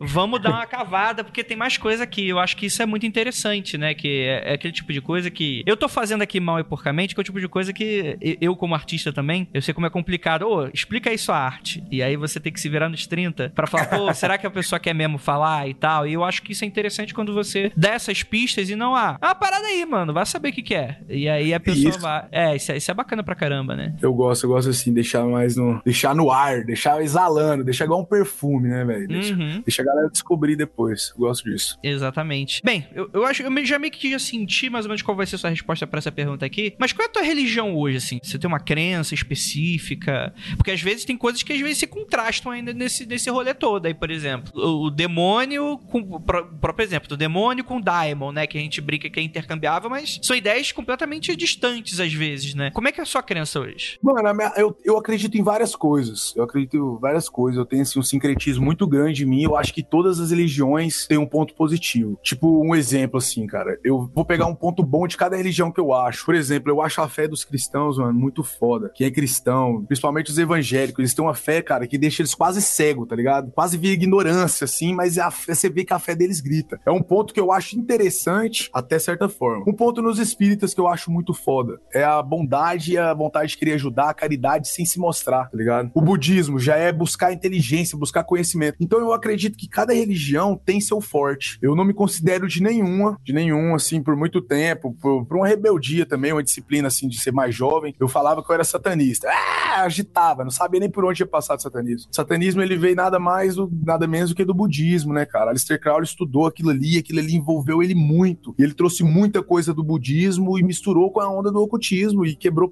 vamos dar uma cavada, porque tem mais coisa aqui. Eu acho que isso é muito interessante, né? Que é, é, aquele tipo de coisa que eu tô fazendo aqui mal e porcamente, que é o tipo de coisa que eu, como artista também, eu sei como é complicado. Ô, explica aí sua arte. E aí você tem que se virar nos 30 para falar, pô, será que a pessoa quer mesmo falar e tal? E eu acho que isso é interessante quando você dá essas pistas e não, ah, ah parada aí, mano, vai saber o que, que é. E aí a pessoa isso. vai. É, isso é, isso é bacana pra caramba caramba, né? Eu gosto, eu gosto assim, deixar mais no. Deixar no ar, deixar exalando, deixar igual um perfume, né, velho? Deixa, uhum. deixa, a galera descobrir depois. Eu gosto disso. Exatamente. Bem, eu, eu acho, eu já meio que já senti mais ou menos qual vai ser sua resposta para essa pergunta aqui. Mas qual é a tua religião hoje, assim? Você tem uma crença específica? Porque às vezes tem coisas que às vezes se contrastam ainda nesse, nesse rolê todo. Aí, por exemplo, o, o demônio com. O próprio exemplo, do demônio com o daimon, né? Que a gente brinca que é intercambiável, mas são ideias completamente distantes às vezes, né? Como é que é a sua crença hoje? Mano, eu, eu acredito em várias coisas. Eu acredito em várias coisas. Eu tenho assim, um sincretismo muito grande em mim. Eu acho que todas as religiões têm um ponto positivo. Tipo, um exemplo, assim, cara. Eu vou pegar um ponto bom de cada religião que eu acho. Por exemplo, eu acho a fé dos cristãos, mano, muito foda. Quem é cristão, principalmente os evangélicos, eles têm uma fé, cara, que deixa eles quase cegos, tá ligado? Quase via ignorância, assim, mas a fé, você vê que a fé deles grita. É um ponto que eu acho interessante, até certa forma. Um ponto nos espíritas que eu acho muito foda é a bondade e a vontade de querer ajudar, a caridade sem se mostrar, tá ligado? O budismo já é buscar inteligência, buscar conhecimento. Então eu acredito que cada religião tem seu forte. Eu não me considero de nenhuma, de nenhum, assim, por muito tempo, por, por uma rebeldia também, uma disciplina, assim, de ser mais jovem. Eu falava que eu era satanista. Ah, agitava, não sabia nem por onde ia passar de satanismo. O satanismo, ele veio nada mais, do, nada menos do que do budismo, né, cara? Alistair Crowley estudou aquilo ali, aquilo ali envolveu ele muito. E ele trouxe muita coisa do budismo e misturou com a onda do ocultismo e quebrou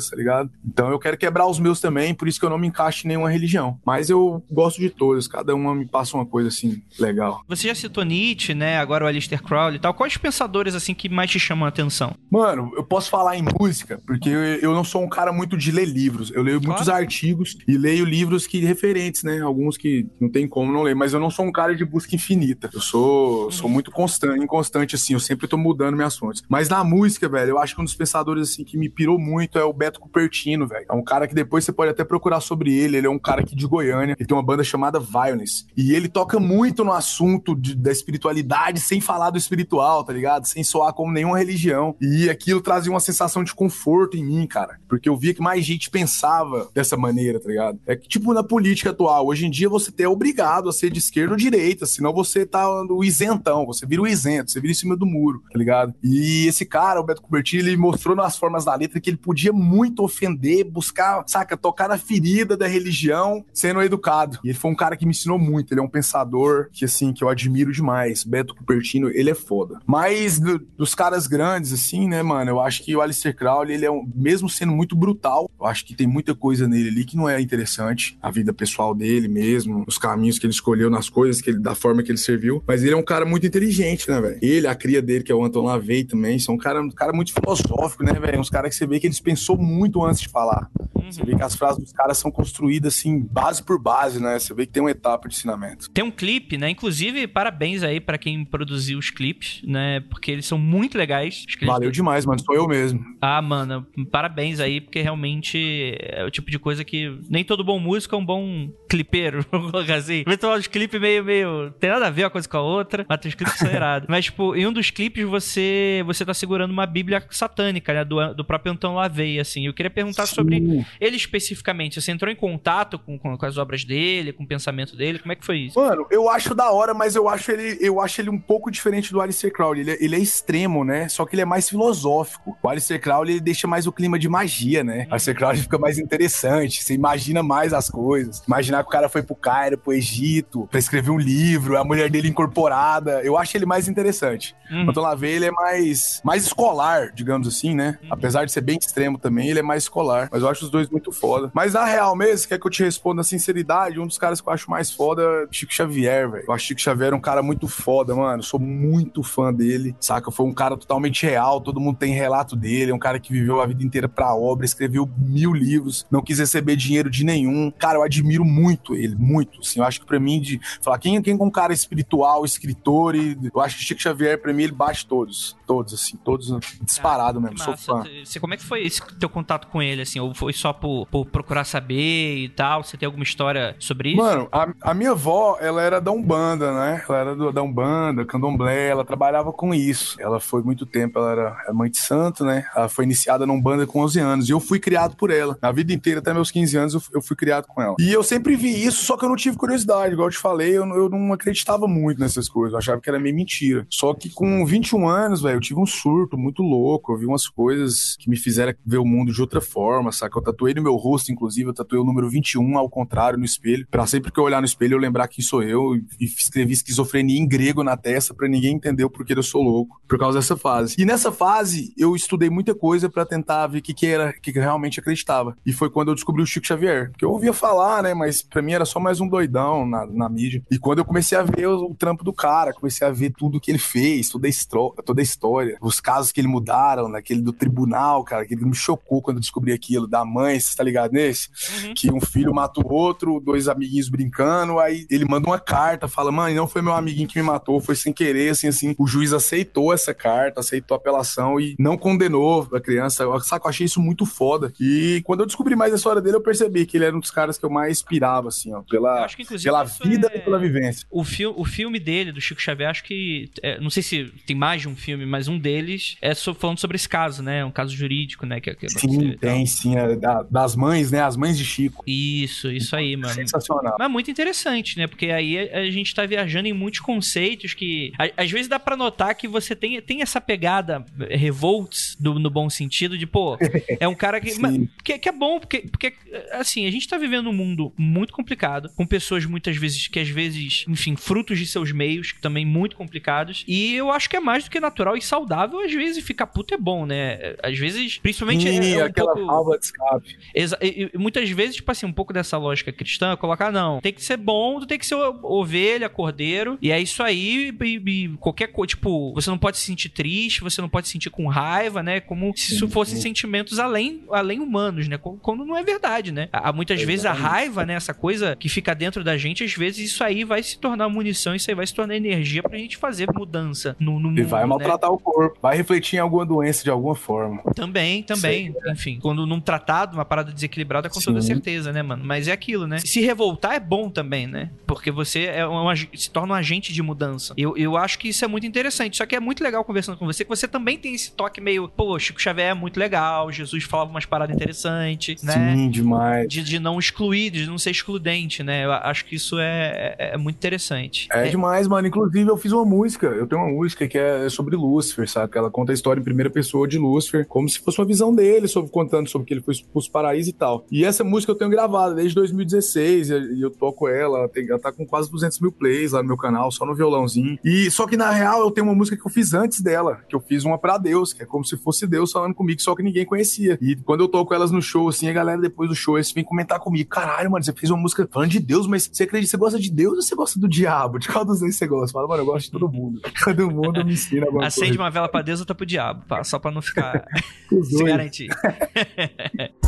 tá ligado? Então eu quero quebrar os meus também, por isso que eu não me encaixo em nenhuma religião. Mas eu gosto de todas, cada uma me passa uma coisa assim legal. Você já citou Nietzsche, né? Agora o Alistair Crowley e tal. Quais pensadores assim que mais te chamam a atenção? Mano, eu posso falar em música, porque eu, eu não sou um cara muito de ler livros. Eu leio claro. muitos artigos e leio livros que referentes, né? Alguns que não tem como não ler, mas eu não sou um cara de busca infinita. Eu sou, sou muito constante, inconstante assim, eu sempre tô mudando minhas fontes. Mas na música, velho, eu acho que um dos pensadores assim que me pirou muito é o Beto Cupertino, velho. É um cara que depois você pode até procurar sobre ele. Ele é um cara aqui de Goiânia. Ele tem uma banda chamada Violence. E ele toca muito no assunto de, da espiritualidade sem falar do espiritual, tá ligado? Sem soar como nenhuma religião. E aquilo trazia uma sensação de conforto em mim, cara. Porque eu via que mais gente pensava dessa maneira, tá ligado? É que, tipo, na política atual, hoje em dia você é obrigado a ser de esquerda ou direita, senão você tá o isentão, você vira o isento, você vira em cima do muro, tá ligado? E esse cara, o Beto Cubertino, ele mostrou nas formas da letra que ele podia muito ofender, buscar, saca, tocar na ferida da religião sendo educado. E ele foi um cara que me ensinou muito. Ele é um pensador que, assim, que eu admiro demais. Beto Cupertino, ele é foda. Mas do, dos caras grandes, assim, né, mano, eu acho que o Alistair Crowley, ele é um, mesmo sendo muito brutal, eu acho que tem muita coisa nele ali que não é interessante. A vida pessoal dele mesmo, os caminhos que ele escolheu, nas coisas que ele, da forma que ele serviu. Mas ele é um cara muito inteligente, né, velho? Ele, a cria dele, que é o Anton LaVey também, são um cara, um cara muito filosófico, né, velho? Uns caras que você vê que eles pensou muito antes de falar. Uhum. Você vê que as frases dos caras são construídas assim, base por base, né? Você vê que tem uma etapa de ensinamento. Tem um clipe, né? Inclusive, parabéns aí para quem produziu os clipes, né? Porque eles são muito legais. Valeu do... demais, mano. Sou eu mesmo. Ah, mano, parabéns aí, porque realmente é o tipo de coisa que nem todo bom músico é um bom clipeiro, vamos colocar assim. Vê os clipes meio, meio. Tem nada a ver uma coisa com a outra, mas os clipes são irados. Mas, tipo, em um dos clipes você você tá segurando uma bíblia satânica, né? Do, do próprio Antão Lavey, assim. Eu queria perguntar Sim. sobre ele especificamente. Você entrou em contato com, com, com, as obras dele, com o pensamento dele? Como é que foi isso? Mano, eu acho da hora, mas eu acho ele, eu acho ele um pouco diferente do Alistair Crowley. Ele, é, ele é extremo, né? Só que ele é mais filosófico. O Alistair Crowley ele deixa mais o clima de magia, né? Hum. O Alistair Crowley fica mais interessante. Você imagina mais as coisas. Imaginar que o cara foi pro Cairo, pro Egito, pra escrever um livro, a mulher dele incorporada. Eu acho ele mais interessante. Uhum. Então lá vê ele é mais, mais escolar, digamos assim, né? Uhum. Apesar de ser bem extremo também, ele é mais escolar. Mas eu acho os dois muito foda. Mas na real mesmo, quer que eu te responda a sinceridade, um dos caras que eu acho mais foda é Chico Xavier, velho. Eu acho Chico Xavier um cara muito foda, mano. Sou muito fã dele, saca? Foi um cara totalmente real, todo mundo tem relato dele. É um cara que viveu a vida inteira pra obra, escreveu mil livros, não quis receber dinheiro de nenhum. Cara, eu admiro muito ele, muito. Assim, eu acho que pra mim, de falar quem, quem é um cara espiritual, escritor, e eu acho que Chico Xavier, pra mim, ele bate todos. Todos, assim, todos disparado mesmo. Sou fã. Você, como é que foi esse teu contato com ele, assim? Ou foi só por, por procurar saber e tal? Você tem alguma história sobre isso? Mano, a, a minha avó, ela era da Umbanda, né? Ela era do, da Umbanda, candomblé, ela trabalhava com isso. Ela foi muito tempo, ela era mãe de santo, né? Ela foi iniciada na Umbanda com 11 anos e eu fui criado por ela. Na vida inteira, até meus 15 anos, eu, eu fui criado com ela. E eu sempre vi isso, só que eu não tive curiosidade. Igual eu te falei, eu, eu não acreditava muito nessas coisas. Eu achava que era meio mentira. Só que com 21 anos, velho, eu tive um surto muito louco. Eu vi umas coisas que me fizeram ver o mundo de outra forma, saca? Eu tatuei no meu rosto, inclusive, eu tatuei o número 21 ao contrário no espelho, para sempre que eu olhar no espelho eu lembrar quem sou eu e escrevi esquizofrenia em grego na testa para ninguém entender o porquê eu sou louco, por causa dessa fase. E nessa fase eu estudei muita coisa para tentar ver o que que era, o que, que eu realmente acreditava. E foi quando eu descobri o Chico Xavier, que eu ouvia falar, né, mas para mim era só mais um doidão na, na mídia. E quando eu comecei a ver o, o, trampo do cara, comecei a ver tudo que ele fez, toda a, toda a história, os casos que ele mudaram, naquele do tribunal, cara, que ele me chocou quando eu descobri aquilo, da mãe, você tá ligado nesse? Uhum. Que um filho mata o outro, dois amiguinhos brincando, aí ele manda uma carta, fala, mãe, não foi meu amiguinho que me matou, foi sem querer, assim, assim. O juiz aceitou essa carta, aceitou a apelação e não condenou a criança. Saco, eu achei isso muito foda. E quando eu descobri mais a história dele, eu percebi que ele era um dos caras que eu mais inspirava, assim, ó, pela, que, pela vida é... e pela vivência. O, fi o filme dele, do Chico Xavier, acho que, é, não sei se tem mais de um filme, mas um deles é falando sobre esse caso, né? Um caso jurídico, né? Que, que sim, tem, sim. É, das mães, né? As mães de Chico. Isso, isso aí, mano. Sensacional. Mas muito interessante, né? Porque aí a gente tá viajando em muitos conceitos que. Às vezes dá pra notar que você tem, tem essa pegada eh, revolts do, no bom sentido de, pô, é um cara que. mas, que, que, é bom, porque, porque, assim, a gente tá vivendo um mundo muito complicado, com pessoas muitas vezes que às vezes, enfim, frutos de seus meios, também muito complicados. E eu acho que é mais do que natural e saudável, às vezes, ficar puto é bom, né? Às vezes, principalmente. Sim, é, é um aquela pouco... de escape. Exa e, e, muitas vezes, tipo assim, um pouco dessa lógica cristã, colocar, não, tem que ser bom, tu tem que ser ovelha, cordeiro, e é isso aí, e, e qualquer coisa, tipo, você não pode se sentir triste, você não pode se sentir com raiva, né? Como se isso fossem sentimentos além, além humanos, né? Quando não é verdade, né? Há muitas é vezes a raiva, né? Essa coisa que fica dentro da gente, às vezes isso aí vai se tornar munição, isso aí vai se tornar energia pra gente fazer mudança no, no mundo. E vai né? maltratar né? o corpo, vai refletir em alguma doença de alguma forma. Também, também. Sim. Enfim, quando num tratado, uma parada desequilibrada, com Sim. toda certeza, né, mano? Mas é aquilo, né? Se revoltar é bom também, né? Porque você é uma, se torna um agente de mudança. Eu, eu acho que isso é muito interessante. Só que é muito legal conversando com você, que você também tem esse toque meio, pô, Chico Xavier é muito legal, Jesus falava umas paradas interessantes, né? Sim, demais. De, de não excluir, de não ser excludente, né? Eu acho que isso é, é, é muito interessante. É, é, demais, mano. Inclusive, eu fiz uma música. Eu tenho uma música que é sobre Lúcifer, sabe? Ela conta a história em primeira pessoa de Lúcifer, como se fosse uma visão dele, sobre, contando sobre que ele foi expulso para paraíso e tal. E essa música eu tenho gravada desde 2016 e eu toco ela, ela, tem, ela tá com quase 200 mil plays lá no meu canal, só no violãozinho. E só que na real eu tenho uma música que eu fiz antes dela, que eu fiz uma para Deus, que é como se fosse Deus falando comigo, só que ninguém conhecia. E quando eu toco elas no show, assim, a galera depois do show, eles vêm comentar comigo: caralho, mano, você fez uma música falando de Deus, mas você acredita, você gosta de Deus ou você gosta do diabo? De qual dos dois você gosta? Fala, mano, eu gosto de todo mundo. Todo mundo me ensina alguma Acende coisa. uma vela pra Deus, outra pro diabo, só pra não ficar. se garantir.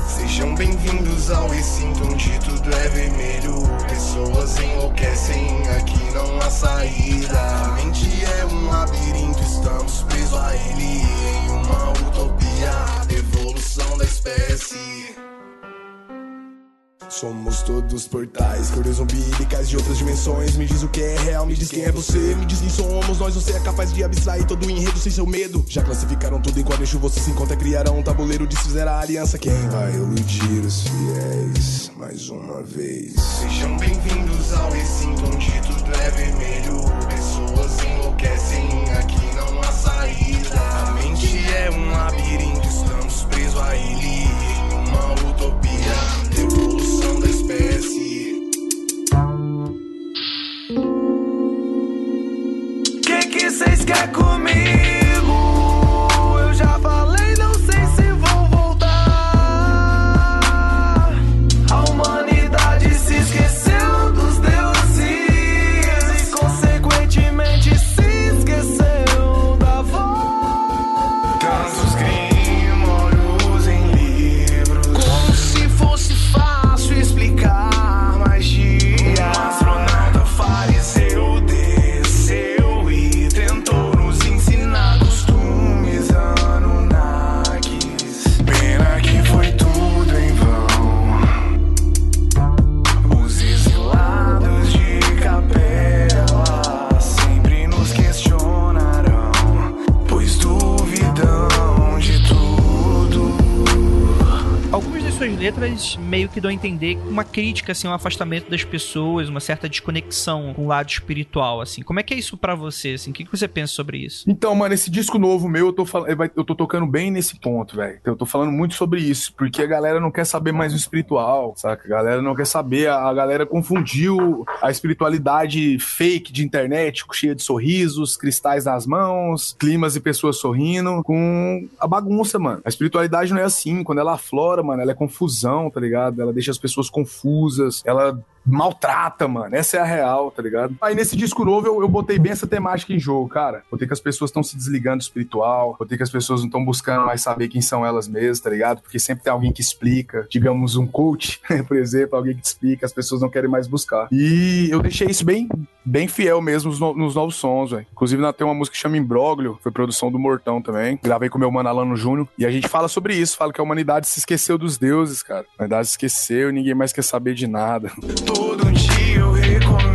Sejam bem-vindos ao recinto onde tudo é vermelho. Pessoas enlouquecem, aqui não há saída. A mente é um labirinto, estamos presos a ele. Em uma utopia, evolução da espécie. Somos todos portais, cores umbilicais de outras dimensões. Me diz o que é real, me diz quem é você. Me diz quem somos nós, você é capaz de abstrair todo o enredo sem seu medo. Já classificaram tudo em quadrinho, você se encontra, criarão um tabuleiro, desfizeram a aliança. Quem vai iludir os fiéis mais uma vez? Sejam bem-vindos ao recinto onde tudo é vermelho. Pessoas enlouquecem, aqui não há saída. A mente é um labirinto, estamos presos a ele. Uma utopia, evolução da espécie. Que que cês quer comigo? Eu já falei, das meio que dão a entender uma crítica, assim, um afastamento das pessoas, uma certa desconexão com o lado espiritual, assim. Como é que é isso pra você, assim? O que que você pensa sobre isso? Então, mano, esse disco novo meu, eu tô, fal- eu tô tocando bem nesse ponto, velho. Eu tô falando muito sobre isso, porque a galera não quer saber mais o espiritual, saca? A galera não quer saber, a galera confundiu a espiritualidade fake de internet, cheia de sorrisos, cristais nas mãos, climas e pessoas sorrindo, com a bagunça, mano. A espiritualidade não é assim, quando ela aflora, mano, ela é confusão, tá ligado? Ela deixa as pessoas confusas, ela maltrata, mano. Essa é a real, tá ligado? Aí nesse disco novo eu, eu botei bem essa temática em jogo, cara. Botei que as pessoas estão se desligando do espiritual, botei que as pessoas não estão buscando mais saber quem são elas mesmas, tá ligado? Porque sempre tem alguém que explica, digamos um coach, por exemplo, alguém que te explica, as pessoas não querem mais buscar. E eu deixei isso bem, bem fiel mesmo nos, no- nos novos sons, velho. Inclusive, na- tem uma música que chama Imbróglio, foi produção do Mortão também. Gravei com meu mano Alano Júnior. E a gente fala sobre isso, fala que a humanidade se esqueceu dos deuses, cara. A humanidade se esqueceu ninguém mais quer saber de nada. Todo dia eu recomeço,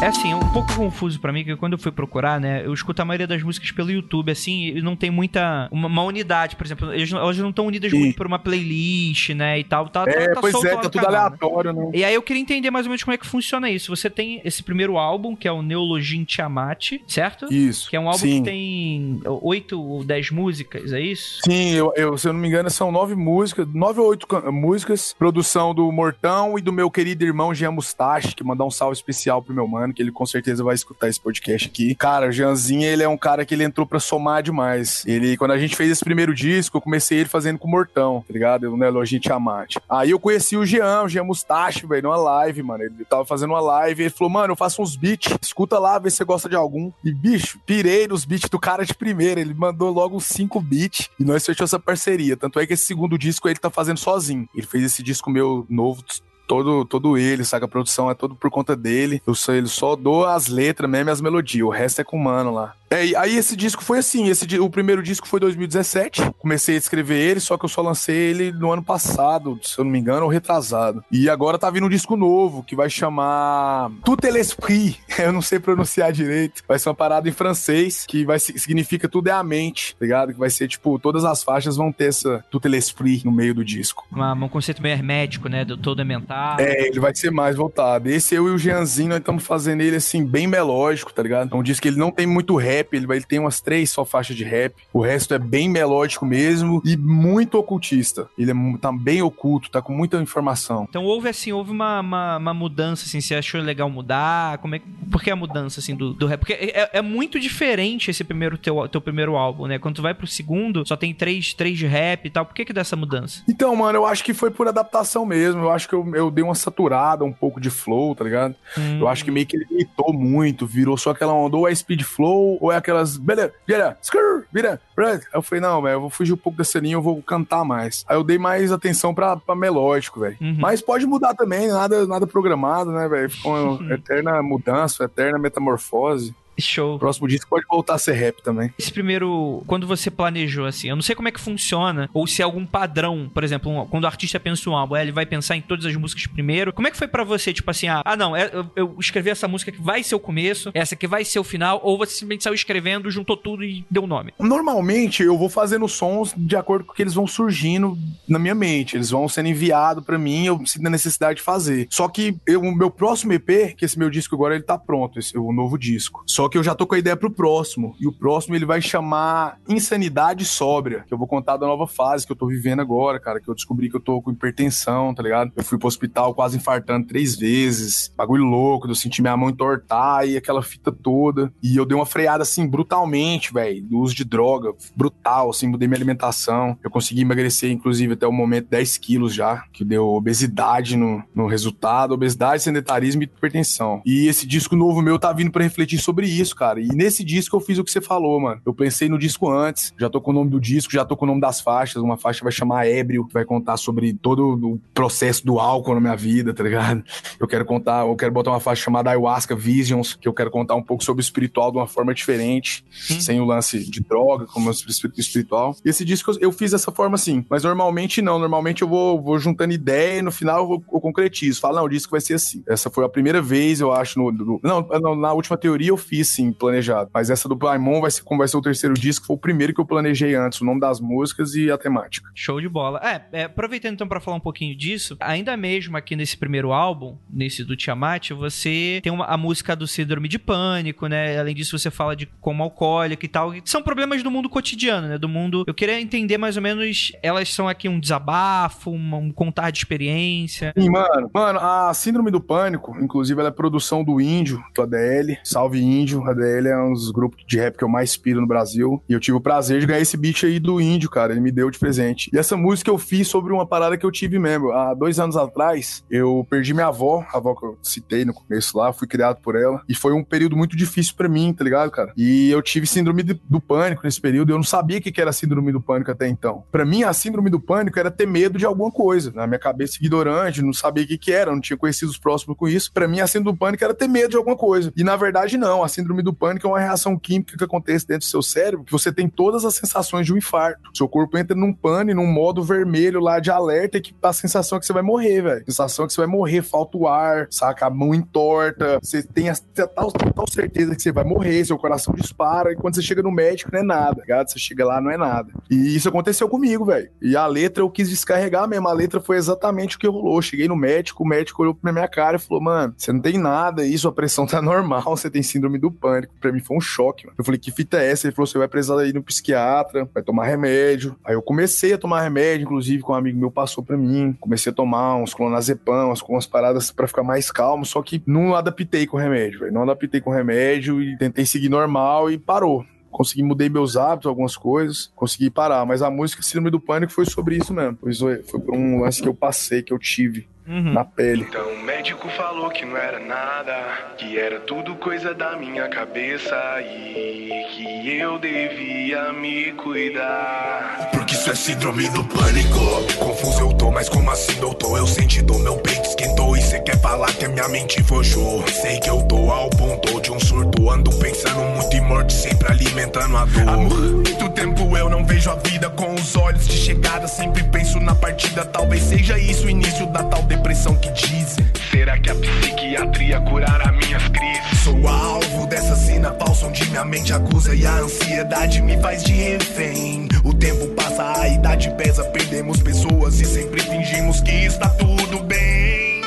É assim, pouco confuso pra mim, porque quando eu fui procurar, né, eu escuto a maioria das músicas pelo YouTube, assim, e não tem muita. Uma, uma unidade, por exemplo. eles Elas não estão unidas Sim. muito por uma playlist, né, e tal. Tá, É, tá, tá pois é, tá tudo canal, né? aleatório, né? E aí eu queria entender mais ou menos como é que funciona isso. Você tem esse primeiro álbum, que é o Neologia em Tiamat, certo? Isso. Que é um álbum Sim. que tem oito ou dez músicas, é isso? Sim, eu, eu- se eu não me engano, são nove músicas, nove ou oito músicas, produção do Mortão e do meu querido irmão Jean Mustache, que mandar um salve especial pro meu mano, que ele com certeza vai escutar esse podcast aqui. Cara, o Jeanzinho, ele é um cara que ele entrou pra somar demais. Ele, quando a gente fez esse primeiro disco, eu comecei ele fazendo com o Mortão, tá ligado? No Elogio Tiamat. Aí eu conheci o Jean, o Jean Mustache, velho, numa live, mano. Ele tava fazendo uma live, ele falou, mano, eu faço uns beats, escuta lá, vê se você gosta de algum. E, bicho, pirei nos beats do cara de primeira. Ele mandou logo cinco beats e nós fechamos essa parceria. Tanto é que esse segundo disco ele tá fazendo sozinho. Ele fez esse disco meu novo todo, todo ele, saca? A produção é todo por conta dele. Eu só, ele só dou as letras mesmo e as melodias. O resto é com o mano lá. É, aí esse disco foi assim, esse, o primeiro disco foi 2017, comecei a escrever ele, só que eu só lancei ele no ano passado, se eu não me engano, ou retrasado. E agora tá vindo um disco novo, que vai chamar Tout l'esprit, eu não sei pronunciar direito, vai ser uma parada em francês, que vai si- significa tudo é a mente, tá ligado? Que vai ser tipo, todas as faixas vão ter essa Tout l'esprit no meio do disco. Um conceito meio hermético, né? Do todo é mental. Voltado. É, ele vai ser mais voltado. Esse eu e o Jeanzinho, nós estamos fazendo ele assim, bem melódico, tá ligado? Então diz que ele não tem muito rap, ele, vai, ele tem umas três só faixas de rap. O resto é bem melódico mesmo e muito ocultista. Ele é, tá bem oculto, tá com muita informação. Então houve assim, houve uma, uma, uma mudança, assim, você achou legal mudar? Como é, por que a mudança, assim, do, do rap? Porque é, é muito diferente esse primeiro teu, teu primeiro álbum, né? Quando tu vai pro segundo, só tem três, três de rap e tal. Por que que dá essa mudança? Então, mano, eu acho que foi por adaptação mesmo. Eu acho que eu, eu dei uma saturada um pouco de flow, tá ligado? Hum. Eu acho que meio que ele imitou muito, virou só aquela onda, ou é speed flow, ou é aquelas. Beleza, vira, skrr, vira, Aí eu falei, não, velho, eu vou fugir um pouco dessa linha, eu vou cantar mais. Aí eu dei mais atenção pra, pra melódico, velho. Uhum. Mas pode mudar também, nada, nada programado, né, velho? Ficou uma eterna mudança, eterna metamorfose. Show. O próximo disco pode voltar a ser rap também. Esse primeiro, quando você planejou assim, eu não sei como é que funciona, ou se é algum padrão, por exemplo, um- quando o artista pensa um álbum, é, ele vai pensar em todas as músicas primeiro. Como é que foi pra você, tipo assim, ah, ah, não, é- eu, eu escrevi essa música que vai ser o começo, essa que vai ser o final, ou você simplesmente saiu escrevendo, juntou tudo e deu o nome? Normalmente eu vou fazendo sons de acordo com que eles vão surgindo na minha mente. Eles vão sendo enviados pra mim, eu sinto a necessidade de fazer. Só que o meu próximo EP, que esse meu disco agora ele tá pronto, esse o novo disco. Só que eu já tô com a ideia pro próximo. E o próximo ele vai chamar Insanidade Sóbria, que eu vou contar da nova fase que eu tô vivendo agora, cara, que eu descobri que eu tô com hipertensão, tá ligado? Eu fui pro hospital quase infartando três vezes. Bagulho louco, eu senti minha mão entortar e aquela fita toda. E eu dei uma freada assim brutalmente, velho, do uso de droga, brutal, assim, mudei minha alimentação. Eu consegui emagrecer, inclusive, até o momento 10 quilos já, que deu obesidade no, no resultado, obesidade, sedentarismo e hipertensão. E esse disco novo meu tá vindo pra refletir sobre isso, cara. E nesse disco eu fiz o que você falou, mano. Eu pensei no disco antes, já tô com o nome do disco, já tô com o nome das faixas. Uma faixa vai chamar Ébrio, que vai contar sobre todo o processo do álcool na minha vida, tá ligado? Eu quero contar, eu quero botar uma faixa chamada Ayahuasca Visions, que eu quero contar um pouco sobre o espiritual de uma forma diferente, sem o lance de droga, como espiritual. E esse disco eu- fiz dessa forma assim, mas normalmente não. Normalmente eu vou, vou juntando ideia e no final eu, vou, eu concretizo. Falo, não, o disco vai ser assim. Essa foi a primeira vez, eu acho, no, no- não, na última teoria eu fiz sim, planejado. Mas essa do Paimon vai ser como vai ser o terceiro disco, foi o primeiro que eu planejei antes, o nome das músicas e a temática. Show de bola. É, é, aproveitando então pra falar um pouquinho disso, ainda mesmo aqui nesse primeiro álbum, nesse do Tiamat, você tem uma- a música do síndrome de pânico, né? Além disso, você fala de como alcoólico e tal. São problemas do mundo cotidiano, né? Do mundo. Eu queria entender mais ou menos. Elas são aqui um desabafo, uma- um contar de experiência. Sim, mano. Mano, a Síndrome do Pânico, inclusive, ela é produção do Índio, do ADL. Salve Índio. A ADL é um dos grupos de rap que eu mais inspiro no Brasil. E eu tive o prazer de ganhar esse beat aí do Índio, cara. Ele me deu de presente. E essa música eu fiz sobre uma parada que eu tive mesmo. Há dois anos atrás, eu perdi minha avó, a avó que eu citei no começo lá, fui criado por ela. E foi um período muito difícil pra mim, tá ligado, cara? E eu tive síndrome do pânico nesse período. Eu não sabia o que era síndrome do pânico até então. Pra mim, a síndrome do pânico era ter medo de alguma coisa. Na minha cabeça ignorante, não sabia o que era, não tinha conhecido os próximos com isso. Pra mim, a síndrome do pânico era ter medo de alguma coisa. E na verdade, não. A síndrome do pânico é uma reação química que acontece dentro do seu cérebro, que você tem todas as sensações de um infarto. Seu corpo entra num pânico, num modo vermelho lá de alerta, que a sensação é que você vai morrer, velho. Sensação é que você vai morrer, falta o ar, saca? A mão entorta, você tem a total, total certeza que você vai morrer, seu coração dispara, e quando você chega no médico não é nada, tá ligado? Você chega lá, não é nada. E isso aconteceu comigo, velho. E a letra eu quis descarregar mesmo, a letra foi exatamente o que rolou. Cheguei no médico, o médico olhou pra minha cara e falou, mano, você não tem nada aí, sua pressão tá normal, você tem síndrome do pânico. Pra mim foi um choque, mano. Eu falei, que fita é essa? Ele falou, você vai precisar ir no psiquiatra, vai tomar remédio. Aí eu comecei a tomar remédio, inclusive, com um amigo meu passou pra mim. Comecei a tomar uns clonazepam, umas, umas paradas pra ficar mais calmo, só que não adaptei com o remédio, velho. Não adaptei com o remédio e tentei seguir normal e parou. Consegui mudei meus hábitos, algumas coisas, consegui parar. Mas a música Síndrome do Pânico foi sobre isso mesmo. Foi por um lance que eu passei, que eu tive Uhum. na pele. Então o médico falou que não era nada, que era tudo coisa da minha cabeça e que eu devia me cuidar. Porque isso é síndrome do pânico. Confuso eu tô, mas como assim, doutor? Eu senti dor, meu peito esquentou. E cê quer falar que a minha mente forjou. Sei que eu tô ao ponto de um surto. Ando pensando muito em morte, sempre alimentando a dor. Há muito tempo eu não vejo a vida com os olhos de chegada. Sempre penso na partida. Talvez seja isso o início da tal depressão que dizem. Será que a psiquiatria curará minhas crises? Sou alvo dessa cena falsa onde minha mente acusa e a ansiedade me faz de refém. O tempo passa, a idade pesa, perdemos pessoas e sempre fingimos que está tudo bem.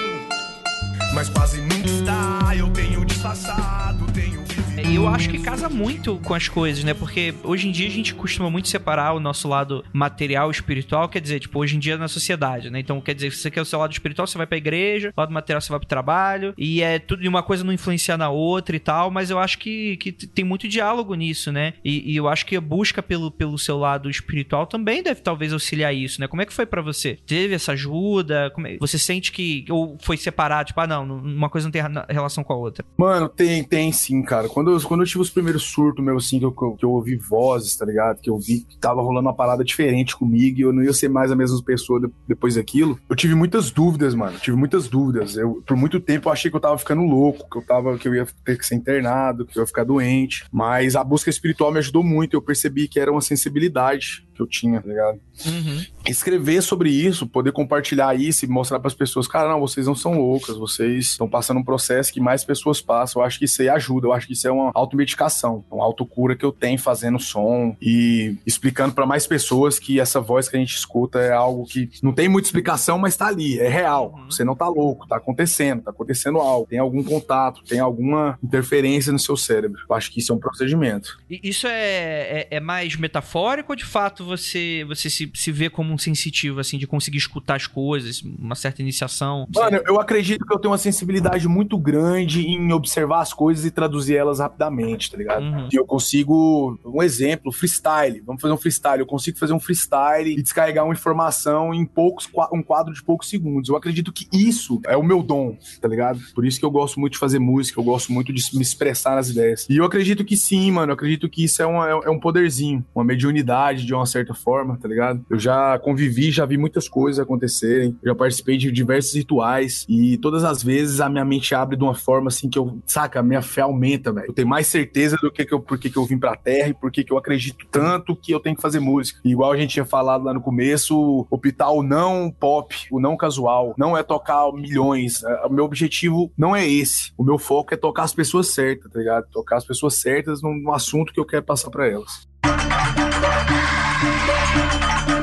Acho que casa muito com as coisas, né? Porque hoje em dia a gente costuma muito separar o nosso lado material e espiritual, quer dizer, tipo, hoje em dia na sociedade, né? Então, quer dizer, se você quer o seu lado espiritual, você vai pra igreja, o lado material você vai pro trabalho, e é tudo de uma coisa não influenciar na outra e tal, mas eu acho que, que tem muito diálogo nisso, né? E, e eu acho que a busca pelo, pelo seu lado espiritual também deve talvez auxiliar isso, né? Como é que foi para você? Teve essa ajuda? É... Você sente que. Ou foi separado, tipo, ah, não, uma coisa não tem relação com a outra? Mano, tem, tem sim, cara. Quando eu, quando eu tive os primeiros surtos meu, assim, que eu, que eu ouvi vozes, tá ligado? Que eu vi que tava rolando uma parada diferente comigo e eu não ia ser mais a mesma pessoa depois daquilo, eu tive muitas dúvidas, mano. Tive muitas dúvidas. Eu, por muito tempo eu achei que eu tava ficando louco, que eu tava, que eu ia ter que ser internado, que eu ia ficar doente. Mas a busca espiritual me ajudou muito. Eu percebi que era uma sensibilidade que eu tinha, tá ligado? Uhum. Escrever sobre isso, poder compartilhar isso e mostrar para as pessoas, cara, não, vocês não são loucas, vocês estão passando um processo que mais pessoas passam. Eu acho que isso aí ajuda, eu acho que isso é uma automedicação, uma autocura que eu tenho fazendo som e explicando para mais pessoas que essa voz que a gente escuta é algo que não tem muita explicação, mas tá ali, é real. Uhum. Você não tá louco, tá acontecendo, tá acontecendo algo, tem algum contato, tem alguma interferência no seu cérebro. Eu acho que isso é um procedimento. E isso é, é, é mais metafórico ou de fato você, você se, se vê como um sensitivo, assim, de conseguir escutar as coisas, uma certa iniciação? Mano, eu acredito que eu tenho uma sensibilidade muito grande em observar as coisas e traduzir elas rapidamente, tá ligado? Uhum. E eu consigo, um exemplo, freestyle. Vamos fazer um freestyle. Eu consigo fazer um freestyle e descarregar uma informação em poucos, um quadro de poucos segundos. Eu acredito que isso é o meu dom, tá ligado? Por isso que eu gosto muito de fazer música, eu gosto muito de me expressar nas ideias. E eu acredito que sim, mano. Eu acredito que isso é, uma, é um poderzinho, uma mediunidade de uma certa certa forma, tá ligado? Eu já convivi, já vi muitas coisas acontecerem, já participei de diversos rituais e todas as vezes a minha mente abre de uma forma assim que eu, saca, a minha fé aumenta, velho. Eu tenho mais certeza do que, que eu, por que, eu vim pra terra e por que, eu acredito tanto que eu tenho que fazer música. E igual a gente tinha falado lá no começo, optar o não pop, o não casual, não é tocar milhões. É, o meu objetivo não é esse. O meu foco é tocar as pessoas certas, tá ligado? Tocar as pessoas certas num assunto que eu quero passar para elas.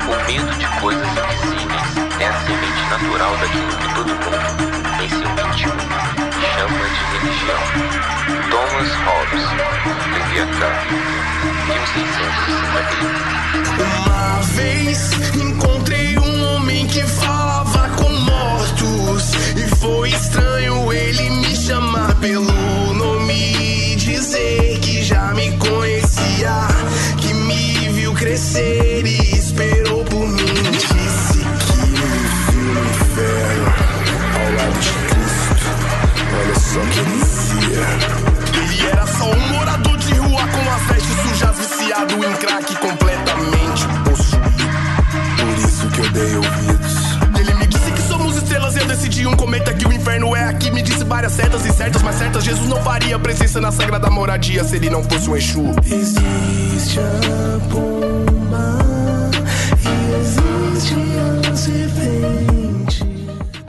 O medo de coisas invisíveis é a semente natural daquilo que todo mundo, em seu íntimo, chama de religião. Thomas Hobbes, Leviatã, 1651. Uma vez encontrei um homem que falava com mortos e foi estranho ele me chamar pelo nome, dizer que já me conhecia crescer e só que ele era só um morador de rua com as vestes sujas, viciado em crack, completamente possuído. Por isso que eu dei ouvidos. Ele me disse que somos estrelas eu decidi um cometa que o inferno é aqui. Me disse várias certas e certas, mas certas Jesus não faria presença na sagrada moradia se ele não fosse um Exu. Existe a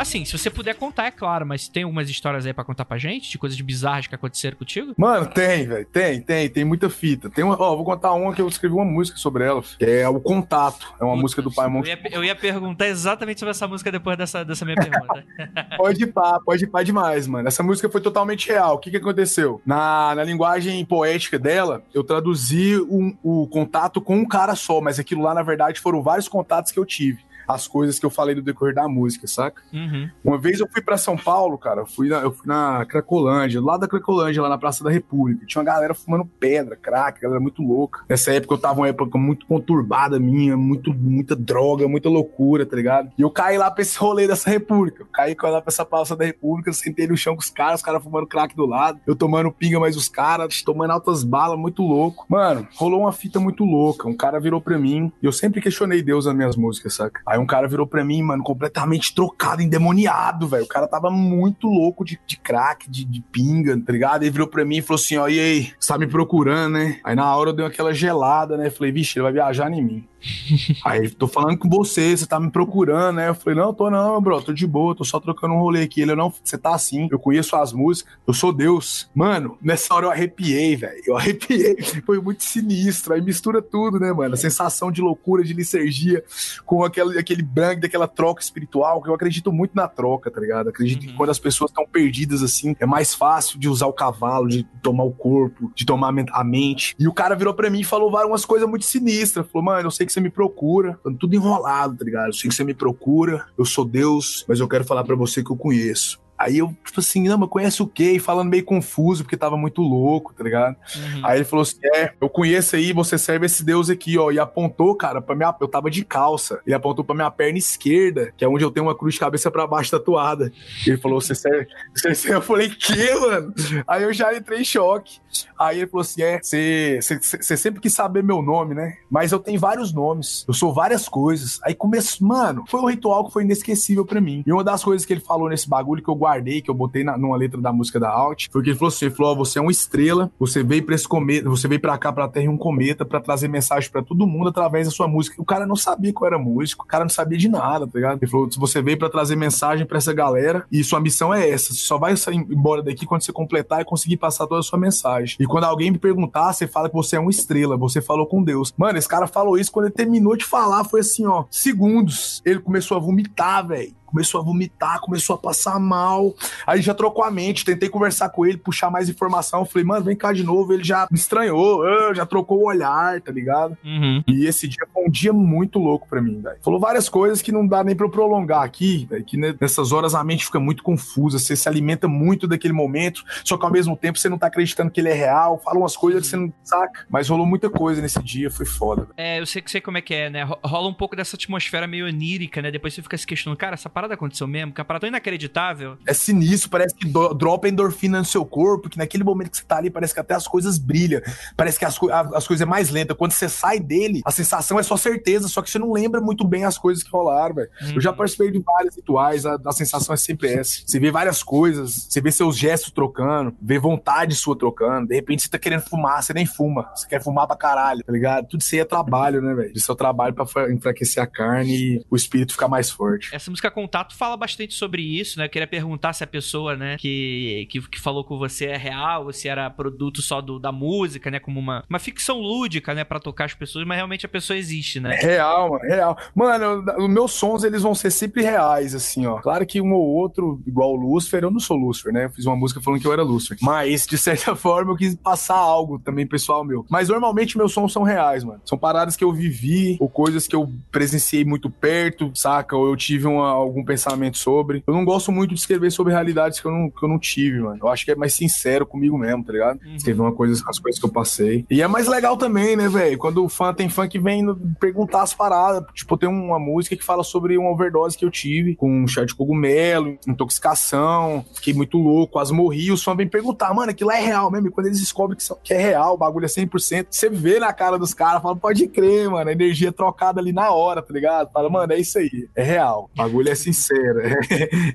Assim, se você puder contar, é claro, mas tem algumas histórias aí pra contar pra gente, de coisas bizarras que aconteceram contigo? Mano, tem, velho. Tem, tem, tem muita fita. Tem uma, ó, vou contar uma que eu escrevi uma música sobre ela, que é O Contato. É uma música do Pai Monte. Eu, eu ia, perguntar exatamente sobre essa música depois dessa, dessa minha pergunta. pode ir pá, pode pá demais, mano. Essa música foi totalmente real. O que que aconteceu? Na, na linguagem poética dela, eu traduzi um, o contato com um cara só, mas aquilo lá, na verdade, foram vários contatos que eu tive as coisas que eu falei no decorrer da música, saca? Uhum. Uma vez eu fui para São Paulo, cara, eu fui, na, eu fui na Cracolândia, lá da Cracolândia, lá na Praça da República. Tinha uma galera fumando pedra, crack, galera muito louca. Nessa época eu tava uma época muito conturbada minha, muito, muita droga, muita loucura, tá ligado? E eu caí lá pra esse rolê dessa República. Eu caí lá pra essa Praça da República, sentei no chão com os caras, os caras fumando crack do lado, eu tomando pinga mais os caras, tomando altas balas, muito louco. Mano, rolou uma fita muito louca. Um cara virou pra mim, e eu sempre questionei Deus nas minhas músicas, saca? Aí um cara virou pra mim, mano, completamente trocado, endemoniado, velho. O cara tava muito louco de, de crack, de, de pinga, tá ligado? Ele virou pra mim e falou assim: ó, e aí, você tá me procurando, né? Aí na hora eu dei aquela gelada, né? Falei, vixe, ele vai viajar em mim. Aí, tô falando com você, você tá me procurando, né? Eu falei, não, tô não, bro, tô de boa, tô só trocando um rolê aqui. Ele, não, você tá assim, eu conheço as músicas, eu sou Deus. Mano, nessa hora eu arrepiei, velho. Eu arrepiei, foi muito sinistro. Aí mistura tudo, né, mano? A sensação de loucura, de licergia, com aquele, daquele branco, daquela troca espiritual, que eu acredito muito na troca, tá ligado? Acredito Uhum. que quando as pessoas estão perdidas assim, é mais fácil de usar o cavalo, de tomar o corpo, de tomar a men- a mente. E o cara virou pra mim e falou várias umas coisas muito sinistras. Falou, mano, eu sei que você me procura. Tudo enrolado, tá ligado? Eu sei que você me procura, eu sou Deus, mas eu quero falar pra você que eu conheço. Aí eu, tipo assim, não, mas conhece o quê? E falando meio confuso, porque tava muito louco, tá ligado? Uhum. Aí ele falou assim: É, eu conheço aí, você serve esse Deus aqui, ó. E apontou, cara, pra minha. Eu tava de calça. Ele apontou pra minha perna esquerda, que é onde eu tenho uma cruz de cabeça pra baixo tatuada. E ele falou: Você serve. Eu falei: Que, mano? Aí eu já entrei em choque. Aí ele falou assim: É, você, sempre quis saber meu nome, né? Mas eu tenho vários nomes. Eu sou várias coisas. Aí começou. Mano, foi um ritual que foi inesquecível pra mim. E uma das coisas que ele falou nesse bagulho que eu guardei, que eu botei na, numa letra da música da Alt, foi que ele falou assim: ele falou, ó, você é uma estrela, você veio pra esse cometa, você veio pra cá, pra Terra um cometa, pra trazer mensagem pra todo mundo através da sua música. O cara não sabia eu era músico, o cara não sabia de nada, tá ligado? Ele falou: você veio pra trazer mensagem pra essa galera, e sua missão é essa. Você só vai sair embora daqui quando você completar e conseguir passar toda a sua mensagem. E quando alguém me perguntar, você fala que você é uma estrela, você falou com Deus. Mano, esse cara falou isso quando ele terminou de falar, foi assim, ó, segundos. Ele começou a vomitar, velho. Começou a vomitar, começou a passar mal. Aí já trocou a mente, tentei conversar com ele, puxar mais informação. Falei, mano, vem cá de novo. Ele já me estranhou, já trocou o olhar, tá ligado? Uhum. E esse dia um dia muito louco pra mim, velho. Falou várias coisas que não dá nem pra eu prolongar aqui, velho. Que nessas horas a mente fica muito confusa. Você se alimenta muito daquele momento, só que ao mesmo tempo você não tá acreditando que ele é real. Fala umas coisas que você não saca. Mas rolou muita coisa nesse dia, foi foda, velho. É, eu sei que sei como é que é, né? Ro- Rola um pouco dessa atmosfera meio onírica, né? Depois você fica se questionando, cara, essa parada aconteceu mesmo? Que é uma parada tão inacreditável. É sinistro, parece que do- dropa endorfina no seu corpo, que naquele momento que você tá ali, parece que até as coisas brilham. Parece que as, as coisas é mais lenta. Quando você sai dele, a sensação é só certeza, só que você não lembra muito bem as coisas que rolaram, velho. Eu já participei de vários rituais, a, a sensação é sempre essa. Você vê várias coisas, você vê seus gestos trocando, vê vontade sua trocando. De repente você tá querendo fumar, você nem fuma. Você quer fumar pra caralho, tá ligado? Tudo isso aí é trabalho, né, velho? Isso é o trabalho pra enfraquecer a carne e o espírito ficar mais forte. Essa música Contato fala bastante sobre isso, né? Eu queria perguntar se a pessoa, né, que, que, que falou com você é real, ou se era produto só do, da música, né? Como uma, uma ficção lúdica, né? Pra tocar as pessoas, mas realmente a pessoa existe, né? Real, mano, real. Mano, os meus sons, eles vão ser sempre reais, assim, ó. Claro que um ou outro, igual o Lucifer, eu não sou Lucifer, né? Eu fiz uma música falando que eu era Lucifer. Mas, de certa forma, eu quis passar algo também, pessoal meu. Mas, normalmente, meus sons são reais, mano. São paradas que eu vivi, ou coisas que eu presenciei muito perto, saca? Ou eu tive uma- algum pensamento sobre. Eu não gosto muito de escrever sobre realidades que eu não, que eu não tive, mano. Eu acho que é mais sincero comigo mesmo, tá ligado? Uhum. Escrever uma coisa, as coisas que eu passei. E é mais legal também, né, velho? Quando o fã tem fã que vem no- perguntar as paradas. Tipo, tem uma música que fala sobre uma overdose que eu tive com um chá de cogumelo, intoxicação. Fiquei muito louco, quase morri. Os fãs vêm perguntar, mano, aquilo é real mesmo. E quando eles descobrem que, são- que é real, o bagulho é 100%, você vê na cara dos caras, fala, pode crer, mano. A energia é trocada ali na hora, tá ligado? Fala, mano, é isso aí. É real. O bagulho é sincero.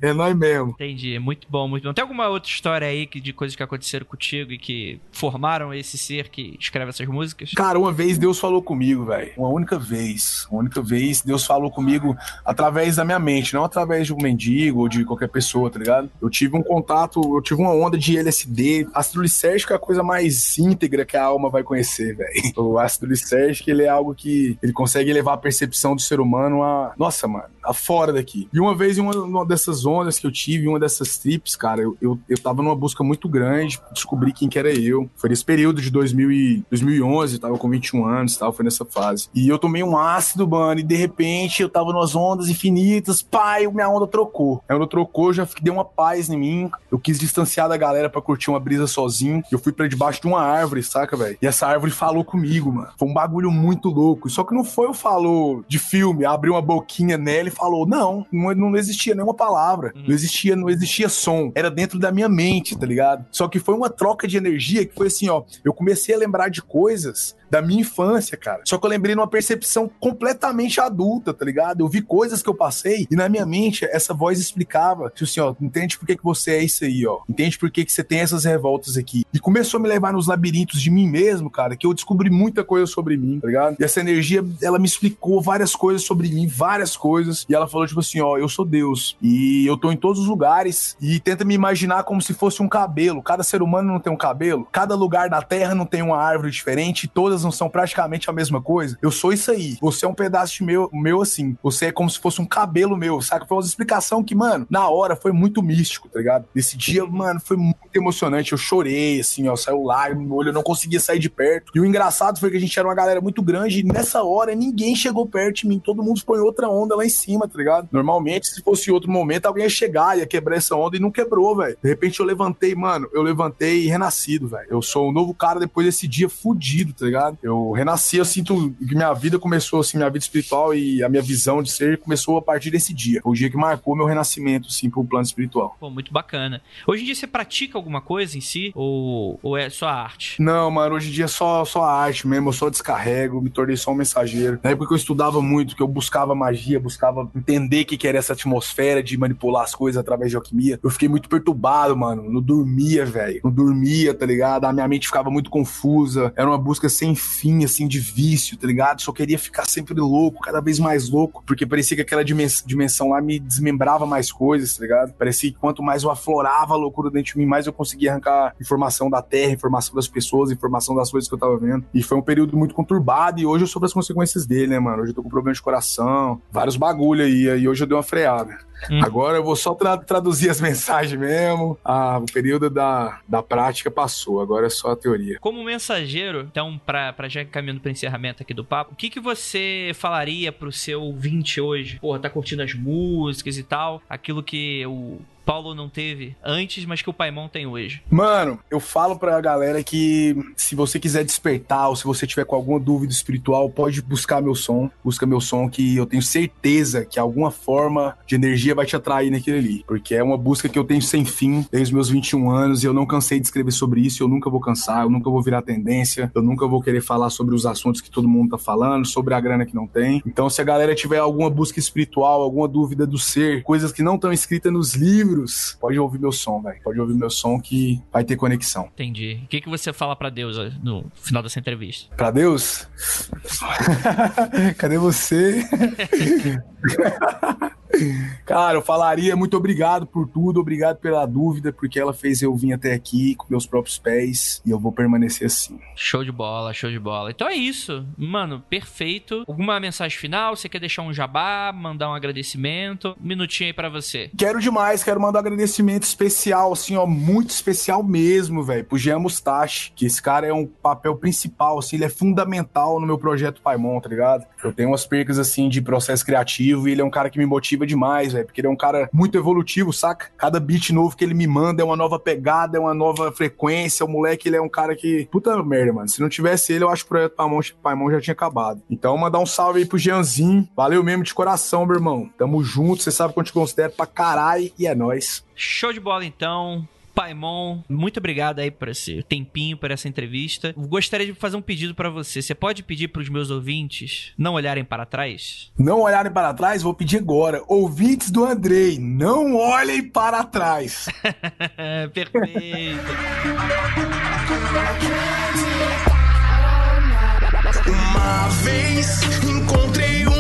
É, é nós mesmo. Entendi, muito bom, muito bom. Tem alguma outra história aí que, de coisas que aconteceram contigo e que formaram esse ser que escreve essas músicas? Cara, uma vez Deus falou comigo, velho. Uma única vez. Uma única vez Deus falou comigo através da minha mente, não através de um mendigo ou de qualquer pessoa, tá ligado? Eu tive um contato, eu tive uma onda de LSD. Ácido lisérgico é a coisa mais íntegra que a alma vai conhecer, velho. O ácido lisérgico, ele é algo que ele consegue elevar a percepção do ser humano a, nossa, mano, a fora daqui. E uma vez, em uma, uma dessas ondas que eu tive, uma dessas trips, cara, eu, eu, eu tava numa busca muito grande, descobri quem que era eu. Foi nesse período de 2000 e, 2011, eu tava com 21 anos e tal, foi nessa fase. E eu tomei um ácido, mano, e de repente eu tava nas ondas infinitas, pai, minha onda trocou. A onda trocou, já deu uma paz em mim. Eu quis distanciar da galera pra curtir uma brisa sozinho. Eu fui pra debaixo de uma árvore, saca, velho? E essa árvore falou comigo, mano. Foi um bagulho muito louco. Só que não foi o falou de filme, abriu uma boquinha nela e falou. Não, não, não existia nenhuma palavra. Não existia, não existia som. Era dentro da minha mente, tá ligado? Só que foi uma troca de energia que foi assim, ó. Eu comecei a lembrar de coisas da minha infância, cara. Só que eu lembrei numa percepção completamente adulta, tá ligado? Eu vi coisas que eu passei e na minha mente essa voz explicava, tipo assim, ó, entende por que, que você é isso aí, ó. Entende por que, que você tem essas revoltas aqui. E começou a me levar nos labirintos de mim mesmo, cara, que eu descobri muita coisa sobre mim, tá ligado? E essa energia, ela me explicou várias coisas sobre mim, várias coisas. E ela falou, tipo assim, ó, eu sou Deus. E eu tô em todos os lugares e tenta me imaginar como se fosse um cabelo. Cada ser humano não tem um cabelo. Cada lugar da Terra não tem uma árvore diferente. Todas não são praticamente a mesma coisa? Eu sou isso aí. Você é um pedaço meu, meu assim. Você é como se fosse um cabelo meu, saca? Foi uma explicação que, mano, na hora foi muito místico, tá ligado? Esse dia, mano, foi muito emocionante. Eu chorei, assim, ó, saiu lágrima no olho, eu não conseguia sair de perto. E o engraçado foi que a gente era uma galera muito grande e nessa hora ninguém chegou perto de mim. Todo mundo em outra onda lá em cima, tá ligado? Normalmente, se fosse outro momento, alguém ia chegar, ia quebrar essa onda e não quebrou, velho. De repente eu levantei, mano, eu levantei renascido, velho. Eu sou um novo cara depois desse dia fudido, tá ligado? Eu renasci, eu sinto que minha vida começou, assim, minha vida espiritual e a minha visão de ser começou a partir desse dia. Foi o dia que marcou meu renascimento, assim, pro plano espiritual. Pô, muito bacana. Hoje em dia você pratica alguma coisa em si? Ou, ou é só arte? Não, mano, hoje em dia é só, só arte mesmo, eu só descarrego, me tornei só um mensageiro. Na época que eu estudava muito, que eu buscava magia, buscava entender o que, que era essa atmosfera de manipular as coisas através de alquimia, eu fiquei muito perturbado, mano. Não dormia, velho. Não dormia, tá ligado? A minha mente ficava muito confusa. Era uma busca sem fim, assim, de vício, tá ligado? Só queria ficar sempre louco, cada vez mais louco, porque parecia que aquela dimens dimensão lá me desmembrava mais coisas, tá ligado? Parecia que quanto mais eu aflorava a loucura dentro de mim, mais eu conseguia arrancar informação da terra, informação das pessoas, informação das coisas que eu tava vendo. E foi um período muito conturbado e hoje eu sofro as consequências dele, né, mano? Hoje eu tô com problema de coração, vários bagulho aí, e hoje eu dei uma freada. Hum. Agora eu vou só tra traduzir as mensagens mesmo. Ah, o período da, da prática passou, agora é só a teoria. Como mensageiro, então, pra, pra já caminhando pro encerramento aqui do papo, o que, que você falaria pro seu ouvinte hoje? Porra, tá curtindo as músicas e tal, aquilo que o Paulo não teve antes, mas que o Paimon tem hoje? Mano, eu falo pra galera que se você quiser despertar ou se você tiver com alguma dúvida espiritual, pode buscar meu som. Busca meu som que eu tenho certeza que alguma forma de energia vai te atrair naquele ali. Porque é uma busca que eu tenho sem fim desde os meus 21 anos e eu não cansei de escrever sobre isso. Eu nunca vou cansar, eu nunca vou virar tendência, eu nunca vou querer falar sobre os assuntos que todo mundo tá falando, sobre a grana que não tem. Então, se a galera tiver alguma busca espiritual, alguma dúvida do ser, coisas que não estão escritas nos livros, livros, pode ouvir meu som, velho. Pode ouvir meu som que vai ter conexão. Entendi. O que, que você fala para Deus no final dessa entrevista? Para Deus? Cadê você? Cara, eu falaria muito obrigado por tudo, obrigado pela dúvida, porque ela fez eu vir até aqui com meus próprios pés e eu vou permanecer assim. Show de bola, show de bola. Então é isso, mano, perfeito. Alguma mensagem final? Você quer deixar um jabá, mandar um agradecimento? Um minutinho aí pra você. Quero demais, quero mandar um agradecimento especial, assim, ó, muito especial mesmo, velho, pro Jean Mustache, que esse cara é um papel principal, assim, ele é fundamental no meu projeto Paimon, tá ligado? Eu tenho umas percas, assim, de processo criativo e ele é um cara que me motiva demais, velho, porque ele é um cara muito evolutivo, saca? Cada beat novo que ele me manda é uma nova pegada, é uma nova frequência. O moleque, ele é um cara que. Puta merda, mano. Se não tivesse ele, eu acho que o projeto Paimon, Paimon já tinha acabado. Então, mandar um salve aí pro Jeanzinho. Valeu mesmo de coração, meu irmão. Tamo junto, você sabe que eu te considero pra caralho e é nóis. Show de bola então. Paimon, muito obrigado aí por esse tempinho, por essa entrevista. Gostaria de fazer um pedido para você. Você pode pedir para os meus ouvintes não olharem para trás? Não olharem para trás? Vou pedir agora. Ouvintes do Andrei, não olhem para trás. Perfeito. Uma vez encontrei um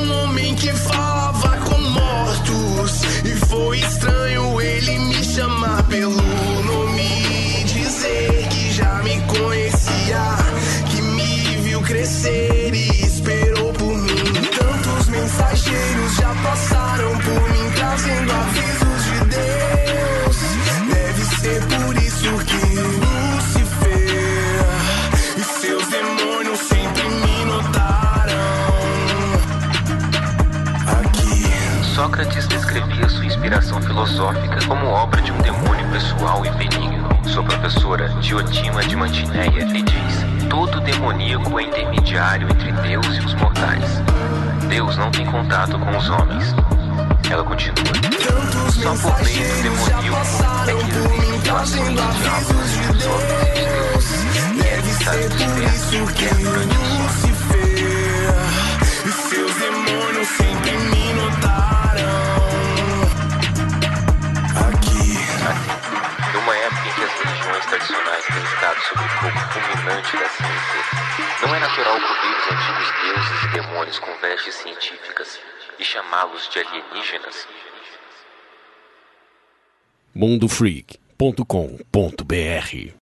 que falava com mortos. E foi estranho ele me chamar pelo nome, dizer que já me conhecia, que me viu crescer Sócrates descrevia sua inspiração filosófica como obra de um demônio pessoal e benigno. Sua professora, Diotima de Mantineia, lhe diz: todo demoníaco é intermediário entre Deus e os mortais. Deus não tem contato com os homens. Ela continua: só por meio do demoníaco é que existem relações entre os homens e Deus. E é necessário descrever que é durante o sono. Lucifer e seus demônios sempre não é natural cobrir os antigos deuses e demônios com vestes científicas e chamá-los de alienígenas? mundofreak.com.br